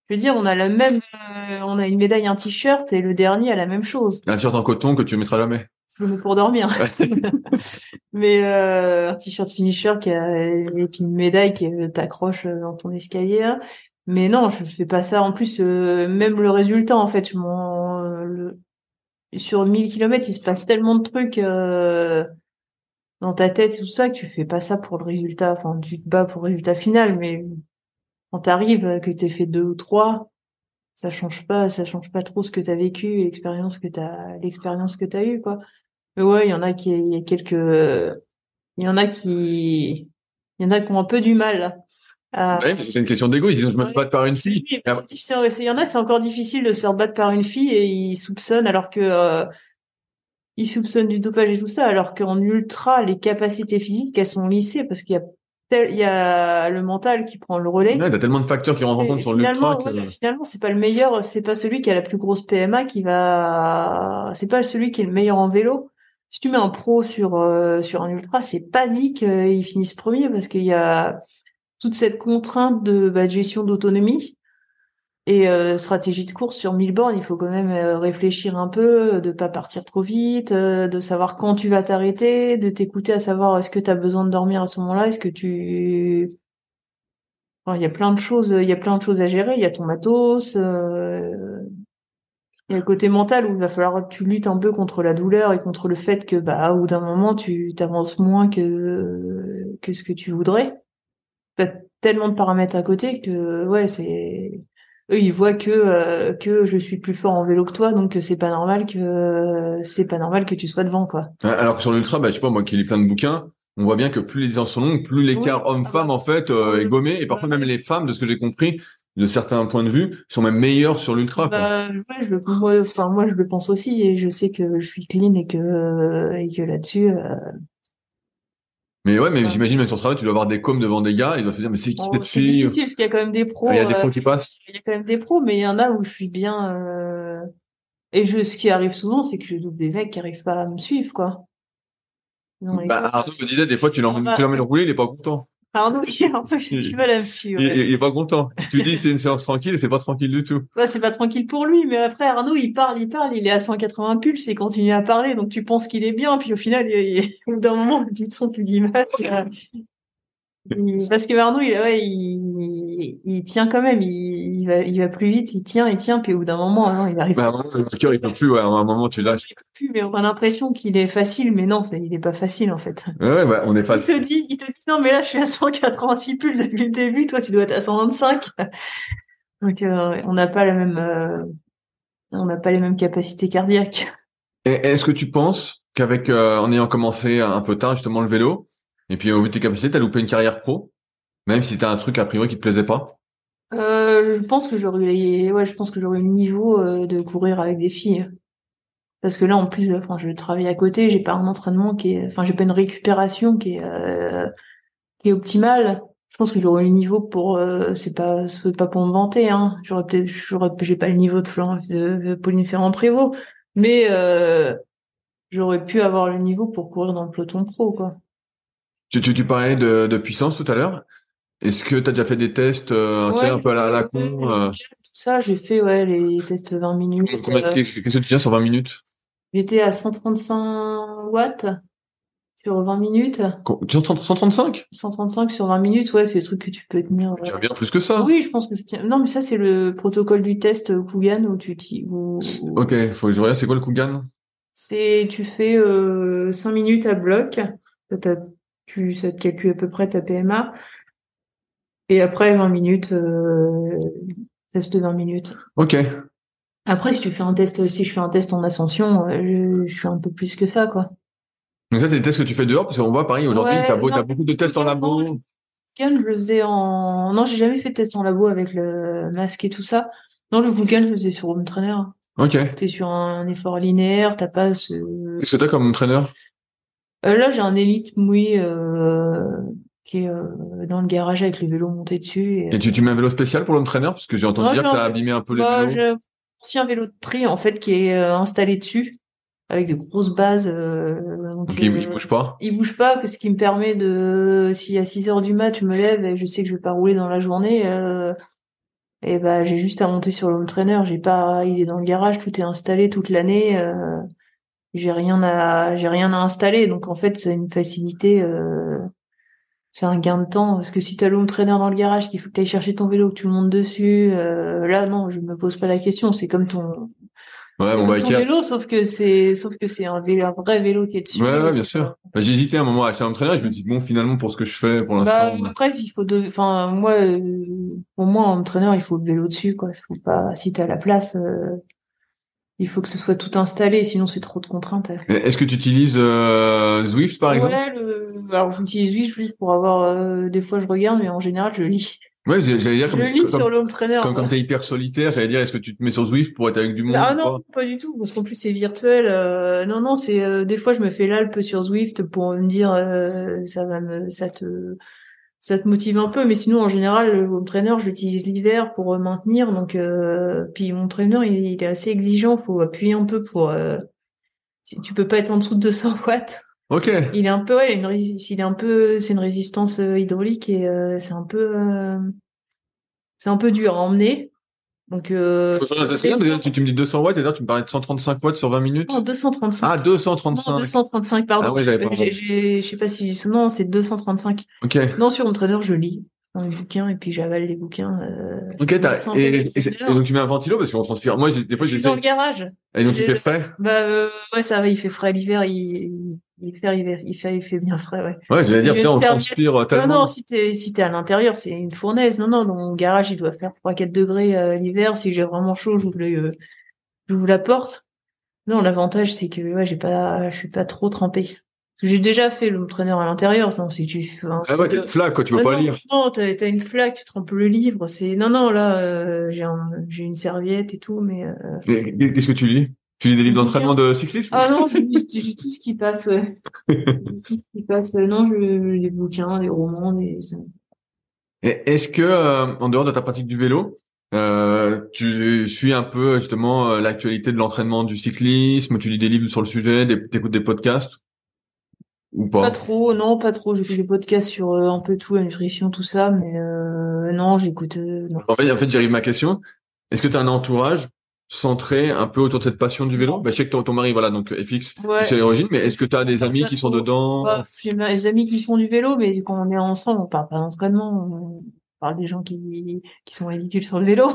Je veux dire, on a la même, euh, on a une médaille, un t-shirt, et le dernier a la même chose. Un t-shirt en coton que tu mettras jamais. Je le mets pour dormir. Mais euh, un t-shirt finisher qui a, et puis une médaille que t'accroches dans ton escalier. Là. Mais non, je fais pas ça. En plus, euh, même le résultat, en fait, je m'en, le, sur 1000 kilomètres, il se passe tellement de trucs euh, dans ta tête et tout ça que tu fais pas ça pour le résultat. Enfin, tu te bats pour le résultat final, mais quand t'arrives, que t'aies fait deux ou trois, ça change pas, ça change pas trop ce que t'as vécu, l'expérience que t'as, l'expérience que t'as eue, quoi. Mais ouais, il y en a qui, il y a quelques, il y en a qui, il y en a qui ont un peu du mal à, Ouais, parce que c'est une question d'ego. Ils disent je me fais battre par une fille. oui, après-. C'est- Il y en a, c'est encore difficile de se rebattre par une fille et ils soupçonnent alors que euh, ils soupçonnent du dopage et tout ça, alors qu'en ultra, les capacités physiques, elles sont lissées parce qu'il y a il y a le mental qui prend le relais. Ouais, t'as tellement de facteurs qui rentrent en compte sur l'ultra que. ouais, finalement, c'est pas le meilleur, c'est pas celui qui a la plus grosse PMA qui va, c'est pas celui qui est le meilleur en vélo. Si tu mets un pro sur euh, sur un ultra, c'est pas dit qu'il finisse premier parce qu'il y a toute cette contrainte de, bah, de gestion d'autonomie et euh, stratégie de course sur 1000 bornes. Il faut quand même euh, réfléchir un peu, de pas partir trop vite, euh, de savoir quand tu vas t'arrêter, de t'écouter à savoir est-ce que tu as besoin de dormir à ce moment-là, est-ce que tu il y a plein de choses, il y a plein de choses à gérer. Il y a ton matos. euh, Il y a le côté mental où il va falloir que tu luttes un peu contre la douleur et contre le fait que, bah, au bout d'un moment, tu t'avances moins que, que ce que tu voudrais. T'as tellement de paramètres à côté que, ouais, c'est, eux, ils voient que, euh, que je suis plus fort en vélo que toi, donc c'est pas normal que, c'est pas normal que tu sois devant, quoi. Alors que sur l'ultra, bah, je sais pas, moi qui lis plein de bouquins, on voit bien que plus les distances sont longues, plus l'écart homme-femme, en fait, euh, est gommé. Et parfois, même les femmes, de ce que j'ai compris, de certains points de vue, sont même meilleurs sur l'ultra. Bah, ouais, je, moi, enfin moi je le pense aussi et je sais que je suis clean et que et que là-dessus. Euh... Mais ouais, mais j'imagine même sur ce travail, tu dois avoir des coms devant des gars, ils doivent se dire mais c'est qui Bon, cette c'est fille? difficile parce qu'il y a quand même des pros. Ah, Il y a des euh, pros qui passent. il y a quand même des pros, mais il y en a où je suis bien. euh, Et je, ce qui arrive souvent, c'est que je double des mecs qui arrivent pas à me suivre, quoi. Les Bah. Arnaud me disait des fois tu l'emmènes Bah, tu l'emmènes rouler, il est pas content. Pardon, il a un peu du mal à me suivre. Il, il- il est pas content. Tu dis que c'est une séance tranquille, c'est pas tranquille du tout. Ouais, c'est pas tranquille pour lui, mais après Arnaud, il parle, il parle, il est à 180 pulses, il continue à parler, donc tu penses qu'il est bien, puis au final, il, il, au bout d'un moment, plus de son, plus d'image. Il- Parce que Arnaud, il, ouais, il, il tient quand même, il, il va, il va plus vite, il tient, il tient, puis au bout d'un moment, non, il arrive Bah, à un moment, le cœur il peut plus, ouais, à un moment tu lâches. plus, mais on a l'impression qu'il est facile, mais non, il est pas facile en fait. Ouais, ouais, bah, on est pas. Il te dit, il te dit non, mais là, je suis à 186 pulses depuis le début, toi, tu dois être à 125. Donc, euh, on n'a pas la même, euh, on n'a pas les mêmes capacités cardiaques. Est-ce que tu penses qu'avec, euh, en ayant commencé un peu tard justement le vélo, et puis au vu de tes capacités, t'as loupé une carrière pro, même si t'as un truc a priori qui te plaisait pas? Euh, je pense que j'aurais, ouais, je pense que j'aurais le niveau euh, de courir avec des filles. Parce que là, en plus, enfin, je travaille à côté, j'ai pas un entraînement qui est, enfin, j'ai pas une récupération qui est, euh, qui est optimale. Je pense que j'aurais le niveau pour, euh, c'est pas, c'est pas pour me vanter, hein. J'aurais peut-être, j'aurais, j'ai pas le niveau de Florent, de, Pauline Ferrand-Prévot, mais euh, j'aurais pu avoir le niveau pour courir dans le peloton pro, quoi. Tu, tu, tu parlais de, de puissance tout à l'heure. Est-ce que t'as déjà fait des tests, euh, tu Ouais, un peu à la, à la ouais, con, euh, Tout ça, j'ai fait, ouais, les tests 20 minutes. euh, qu'est-ce que tu tiens sur 20 minutes? J'étais à 135 watts sur 20 minutes. Co- Tu tiens 135? 135 sur 20 minutes, ouais, c'est le truc que tu peux tenir. Tu euh. as bien plus que ça. Oui, je pense que je tiens. Non, mais ça, c'est le protocole du test Kugan où tu où- Ok, faut que je regarde, c'est quoi le Kugan? c'est, tu fais euh, 5 minutes à bloc. T'as- tu, ça te calcule à peu près ta PMA. Et après 20 minutes, euh, test de 20 minutes. Ok. Après, si tu fais un test, si je fais un test en ascension, euh, je, je suis un peu plus que ça, quoi. Donc ça, c'est des tests que tu fais dehors, parce qu'on voit, pareil, aujourd'hui, Ouais, non, t'as beaucoup de tests en labo. Je le faisais en... Non, j'ai jamais fait de test en labo avec le masque et tout ça. Non, le Kugan, je le faisais sur home trainer. Ok. T'es sur un effort linéaire, t'as pas ce... Qu'est-ce que t'as comme entraîneur? Euh, là, j'ai un Elite Moui euh, qui est euh, dans le garage avec les vélos montés dessus. Et, Et tu, tu mets un vélo spécial pour l'entraîneur? Parce que j'ai entendu Non, dire que ça a abîmé un peu les bah, vélos. j'ai un vélo de tri, en fait, qui est euh, installé dessus, avec des grosses bases. euh, donc, Donc, il, euh, il bouge pas? il bouge pas, que ce qui me permet de, si à 6 heures du mat, je me lève et je sais que je vais pas rouler dans la journée, euh, et ben j'ai juste à monter sur le trainer. J'ai pas, il est dans le garage, tout est installé toute l'année. Euh, j'ai rien à, j'ai rien à installer. Donc en fait, c'est une facilité. Euh, c'est un gain de temps parce que si t'as le home trainer dans le garage, qu'il faut que t'ailles chercher ton vélo, que tu montes dessus, euh, là non, je me pose pas la question. C'est comme ton, Ouais, mon biker. vélo, sauf que c'est, sauf que c'est un vélo, un vrai vélo qui est dessus. Ouais, ouais, bien sûr. Bah, J'hésitais un moment à acheter un entraîneur, je me dis, bon, finalement, pour ce que je fais pour Bah, l'instant. après, il faut de, enfin, moi, euh, pour moi, en entraîneur, il faut le vélo dessus, quoi. Faut pas, si t'as la place, euh, il faut que ce soit tout installé, sinon c'est trop de contraintes. Est-ce que tu utilises euh, Zwift, par exemple? Ouais, le, alors j'utilise Zwift juste pour avoir, euh, des fois je regarde, mais en général, je lis. Ouais, j'allais dire, Je comme, lis comme, sur le home trainer. comme, moi. comme t'es hyper solitaire, j'allais dire, est-ce que tu te mets sur Zwift pour être avec du monde Ah non, pas du tout, parce qu'en plus c'est virtuel. euh, non, non, c'est euh, des fois je me fais l'Alpe sur Zwift pour me dire euh, ça va me, ça te, ça te motive un peu. Mais sinon en général le home trainer je l'utilise l'hiver pour euh, maintenir. Donc euh, puis mon trainer il, il est assez exigeant, faut appuyer un peu pour. Euh, tu peux pas être en dessous de 200 watts. Ok. Il est un peu, ouais, il, a une il est un peu, c'est une résistance euh, hydraulique et euh, c'est un peu, euh, c'est un peu dur à emmener. Donc euh, tu, tu me dis 200 watts, et là, tu me parlais de 135 watts sur 20 minutes? non, 235. Ah, Non, 235. 235, pardon. Ah ouais, j'avais pas J'ai- j'ai- Je sais pas si, non, c'est 235. Ok. Non, sur mon trainer, je lis. dans les bouquins et puis j'avale les bouquins. Euh, ok, t'as, et, donc tu mets un ventilo parce qu'on transpire. Moi, des fois, j'ai dans le garage. Et donc il fait frais? Bah euh, ouais, ça va, il fait frais l'hiver. Il, il fait, il fait, il fait bien frais, ouais. Ouais, j'allais dire, putain, on transpire tellement. Non, non, si t'es, si t'es à l'intérieur, c'est une fournaise. Non, non, dans mon garage, il doit faire 3-4 degrés euh, l'hiver. Si j'ai vraiment chaud, j'ouvre le, euh, j'ouvre la porte. Non, l'avantage, c'est que, ouais, j'ai pas, je suis pas trop trempé. J'ai déjà fait l'entraîneur à l'intérieur, ça, si tu Ah ouais, t'as une flaque, quoi, tu veux pas lire. Non, t'as, as une flaque, tu trempes le livre, c'est, non, non, là, euh, j'ai un, j'ai une serviette et tout, mais, euh... Qu'est-ce que tu lis? Tu lis des livres d'entraînement de cyclisme? Ah non, je lis, tout ce qui passe, ouais. tout ce qui passe, non, je des bouquins, des romans, des... Est-ce que, euh, en dehors de ta pratique du vélo, euh, tu suis un peu justement euh, l'actualité de l'entraînement du cyclisme, tu lis des livres sur le sujet, des, écoutes des podcasts? Ou pas? Pas trop, non, pas trop. J'écoute des podcasts sur euh, un peu tout, la nutrition, tout ça, mais euh, non, j'écoute. En fait, en fait, j'arrive ma question. Est-ce que tu as un entourage centré un peu autour de cette passion du vélo bah, Je sais que ton, ton mari, voilà, donc FX, c'est l'origine, mais est-ce que tu as des amis qui sont dedans bah, J'ai des amis qui font du vélo, mais quand on est ensemble, on parle pas d'entraînement parle des gens qui, qui sont ridicules sur le vélo.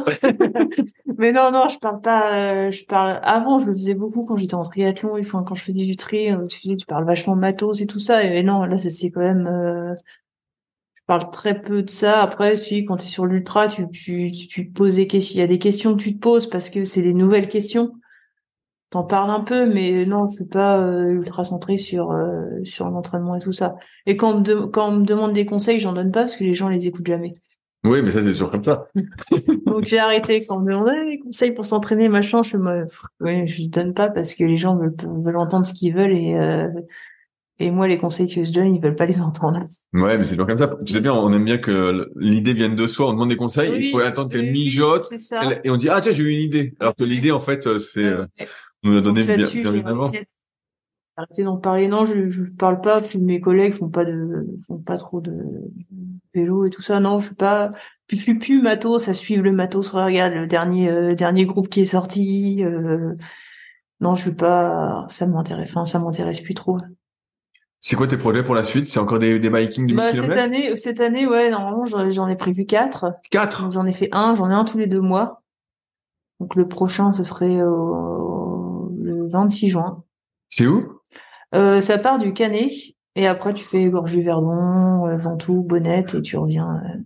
mais non, non, je parle pas. Euh, je parle. Avant, je le faisais beaucoup quand j'étais en triathlon. Et quand je faisais du tri, euh, tu, tu parles vachement matos et tout ça. Et non, là, c'est quand même. Euh, parle très peu de ça. Après, si quand tu es sur l'ultra, tu, tu, tu te poses des questions. Il y a des questions que tu te poses parce que c'est des nouvelles questions. T'en parles un peu, mais non, je suis pas ultra centré sur sur l'entraînement et tout ça. Et quand on, me quand on me demande des conseils, j'en donne pas parce que les gens les écoutent jamais. Oui, mais ça, c'est toujours comme ça. Donc, j'ai arrêté quand on me demandait des conseils pour s'entraîner, machin. Je me, oui, je donne pas parce que les gens veulent, veulent entendre ce qu'ils veulent et, euh, et moi, les conseils que je donne, ils veulent pas les entendre. Ouais, mais c'est toujours comme ça. Tu sais bien, on aime bien que l'idée vienne de soi. On demande des conseils, il faut attendre qu'elle mijote. Et on dit, ah, tiens, j'ai eu une idée. Alors que l'idée, en fait, euh, c'est, euh, on nous a donné bien, bien avant. Arrêtez d'en parler. Non, je, je parle pas. Puis mes collègues font pas de, font pas trop de vélo et tout ça. Non, je suis pas. Je suis plus matos à suivre le matos. Regarde le dernier, euh, dernier groupe qui est sorti. Euh, non, je suis pas. Ça m'intéresse. Enfin, ça m'intéresse plus trop. C'est quoi tes projets pour la suite? C'est encore des, des bikings du bah, Cette année, cette année, ouais, normalement, j'en ai prévu quatre. Quatre? J'en ai fait un. J'en ai un tous les deux mois. Donc le prochain, ce serait le 26 juin. C'est où? Euh, ça part du Canet et après tu fais Gorge du Verdon, euh, Ventoux, Bonnette et tu reviens, euh,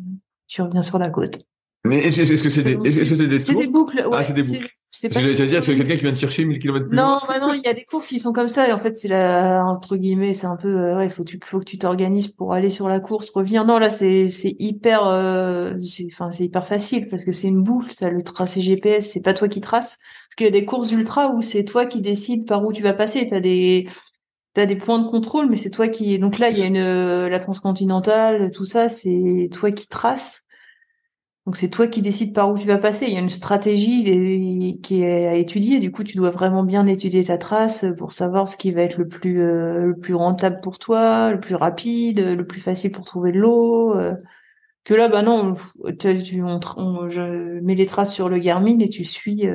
tu reviens sur la côte. Mais est-ce que c'est des, est-ce que c'est des des boucles. Ouais, ah, c'est des boucles. J'allais dire, c'est quelqu'un qui vient te chercher 1000 km plus Non, bah non, il y a des courses qui sont comme ça, et en fait, c'est la, entre guillemets, c'est un peu, euh, ouais, faut, tu, faut que tu t'organises pour aller sur la course, revenir. Non, là, c'est, c'est hyper, euh, enfin, c'est hyper facile, parce que c'est une boucle, t'as le tracé GPS, c'est pas toi qui traces. Parce qu'il y a des courses ultra où c'est toi qui décides par où tu vas passer, t'as des, t'as des points de contrôle, mais c'est toi qui. Donc là, il y a une euh, la transcontinentale, tout ça, c'est toi qui traces. Donc c'est toi qui décides par où tu vas passer. Il y a une stratégie qui est à étudier. Du coup, tu dois vraiment bien étudier ta trace pour savoir ce qui va être le plus euh, le plus rentable pour toi, le plus rapide, le plus facile pour trouver de l'eau. Euh. que là, bah non, tu, tu on, je mets les traces sur le Garmin et tu suis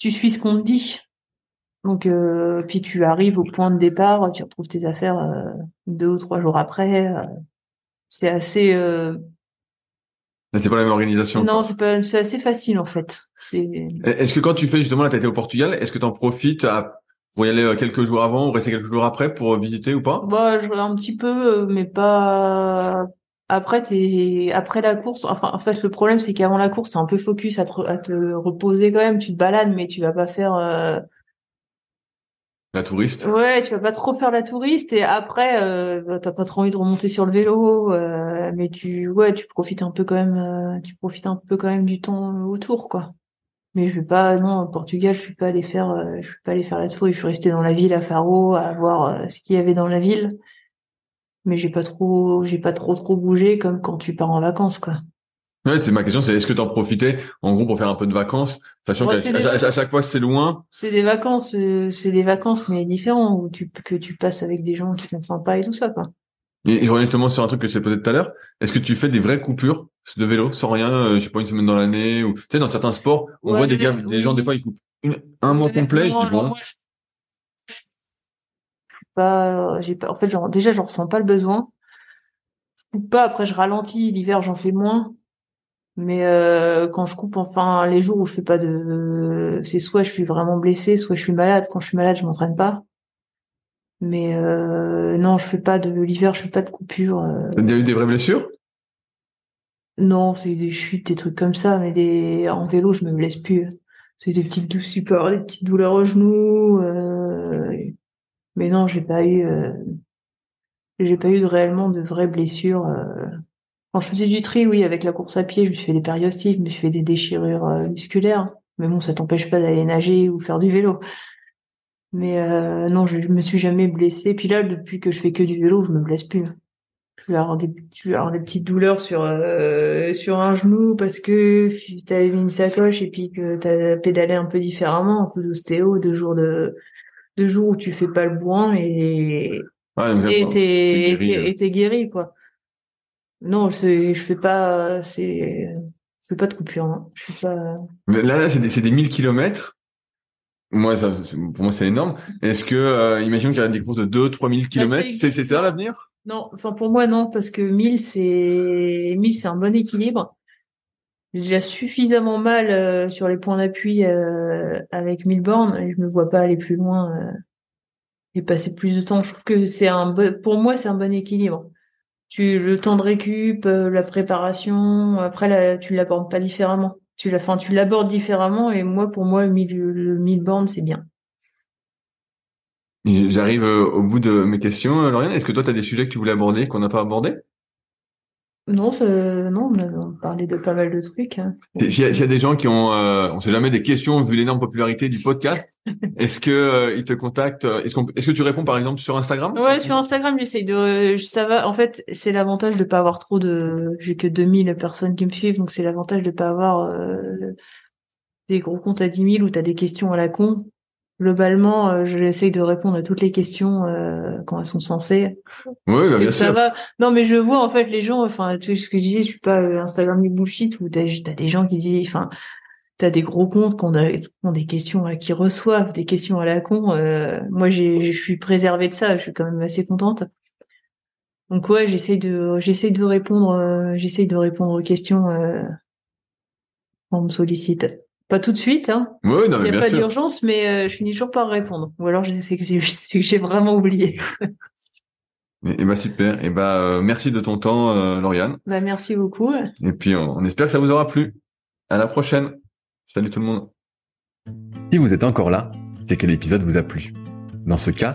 tu suis ce qu'on te dit. Donc, euh, puis tu arrives au point de départ, tu retrouves tes affaires euh, deux ou trois jours après. Euh, c'est assez. Euh... C'est pas la même organisation. Non, c'est pas. C'est assez facile en fait. Est-ce que quand tu fais justement là, t'as été au Portugal, est-ce que t'en profites à, pour y aller quelques jours avant ou rester quelques jours après pour visiter ou pas? Bah, je un petit peu, mais pas. Après, t'es après la course. Enfin, en fait, le problème c'est qu'avant la course, t'es un peu focus à te, à te reposer quand même. Tu te balades, mais tu vas pas faire la touriste. Ouais, tu vas pas trop faire la touriste et après euh, bah, t'as pas trop envie de remonter sur le vélo, euh, mais tu ouais tu profites un peu quand même, euh, tu profites un peu quand même du temps autour quoi. Mais je vais pas non au Portugal, je suis pas allé faire, euh, je suis pas allé faire la tour, je suis resté dans la ville à Faro à voir ce qu'il y avait dans la ville. Mais j'ai pas trop, j'ai pas trop trop bougé comme quand tu pars en vacances quoi. Ouais, c'est ma question, c'est est-ce que tu en profitais en gros pour faire un peu de vacances, sachant qu'à chaque fois c'est loin. C'est des vacances, euh, c'est des vacances mais différents où tu que tu passes avec des gens qui sont sympas et tout ça quoi. Et je reviens justement sur un truc que c'est peut-être tout à l'heure. Est-ce que tu fais des vraies coupures de vélo sans rien, euh, je sais pas une semaine dans l'année ou tu sais dans certains sports on voit des gars, des gens des fois ils coupent un mois complet, je dis bon. je, pas, j'ai pas, en fait genre déjà je ressens pas le besoin coupe pas. Après, je ralentis. L'hiver, j'en fais moins. Mais euh, quand je coupe, enfin, les jours où je fais pas de, c'est soit je suis vraiment blessée, soit je suis malade. Quand je suis malade, je m'entraîne pas. Mais euh, non, je fais pas de l'hiver, je fais pas de coupure. Euh... T'as déjà eu des vraies blessures? Non, c'est des chutes, des trucs comme ça. Mais des en vélo, je me blesse plus. C'est des petites super, des petites douleurs au genou. Euh... Mais non, j'ai pas eu, euh, j'ai pas eu de, réellement de vraies blessures. Euh. Quand je faisais du tri, oui, avec la course à pied, je me suis fait des périostites, je me suis fait des déchirures euh, musculaires. Mais bon, ça t'empêche pas d'aller nager ou faire du vélo. Mais euh, non, je, me suis jamais blessée. Puis là, depuis que je fais que du vélo, je me blesse plus. Je vais avoir des, je vais avoir des petites douleurs sur euh, sur un genou parce que t'as mis une sacoche et puis que t'as pédalé un peu différemment, un peu d'ostéo, deux jours de deux jours où tu fais pas le et ouais, et t'es guéri, t'es guéri quoi. Non, je fais pas c'est je fais pas de coupure. Hein. Je fais pas. Mais là, c'est des c'est des 1000 kilomètres. Moi, ça, pour moi, c'est énorme. Est-ce que, euh, imaginons qu'il y a des courses de 2 3000 kilomètres, c'est c'est ça l'avenir? Non, enfin pour moi non, parce que 1000 c'est 1000 c'est un bon équilibre. J'ai déjà suffisamment mal euh, sur les points d'appui euh, avec 1000 bornes et je me vois pas aller plus loin euh, et passer plus de temps. Je trouve que c'est un bon, pour moi c'est un bon équilibre. Tu le temps de récup, euh, la préparation, après là, tu l'abordes pas différemment tu la, fin, tu l'abordes différemment et moi, pour moi, le 1000, le 1000 bornes, c'est bien. J'arrive euh, au bout de mes questions, euh, Lauriane. Est-ce que toi, tu as des sujets que tu voulais aborder, qu'on n'a pas abordés? Non, non, on a parlé de pas mal de trucs. Hein. S'il y, y, a des gens qui ont, euh, on sait jamais, des questions vu l'énorme popularité du podcast, est-ce que euh, ils te contactent Est-ce qu'on, est-ce que tu réponds par exemple sur Instagram? Ouais, sur Instagram, j'essaye de, ça va. En fait, c'est l'avantage de pas avoir trop de, j'ai que 2000 personnes qui me suivent, donc c'est l'avantage de pas avoir euh, des gros comptes à 10 000 où t'as des questions à la con globalement, euh, j'essaye de répondre à toutes les questions euh, quand elles sont censées. Oui, bah, bien ça sûr. Va. Non, mais je vois en fait les gens. Enfin, sais ce que je disais, je suis pas euh, Instagram du bullshit où t'as as des gens qui disent, enfin, t'as des gros comptes qui ont, des questions, euh, qui reçoivent des questions à la con. Euh, moi, je suis préservée de ça. Je suis quand même assez contente. Donc ouais, j'essaye de, j'essaye de répondre, j'essaye de répondre aux questions quand on me sollicite. Pas tout de suite, hein. Oui, non, Il n'y a pas d'urgence, mais euh, je finis toujours par répondre. Ou alors c'est que j'ai vraiment oublié. Et, bah super. Et bah euh, merci de ton temps, euh, Lauriane. Bah merci beaucoup. Et puis on, on, espère que ça vous aura plu. À la prochaine. Salut tout le monde. Si vous êtes encore là, c'est que l'épisode vous a plu. Dans ce cas,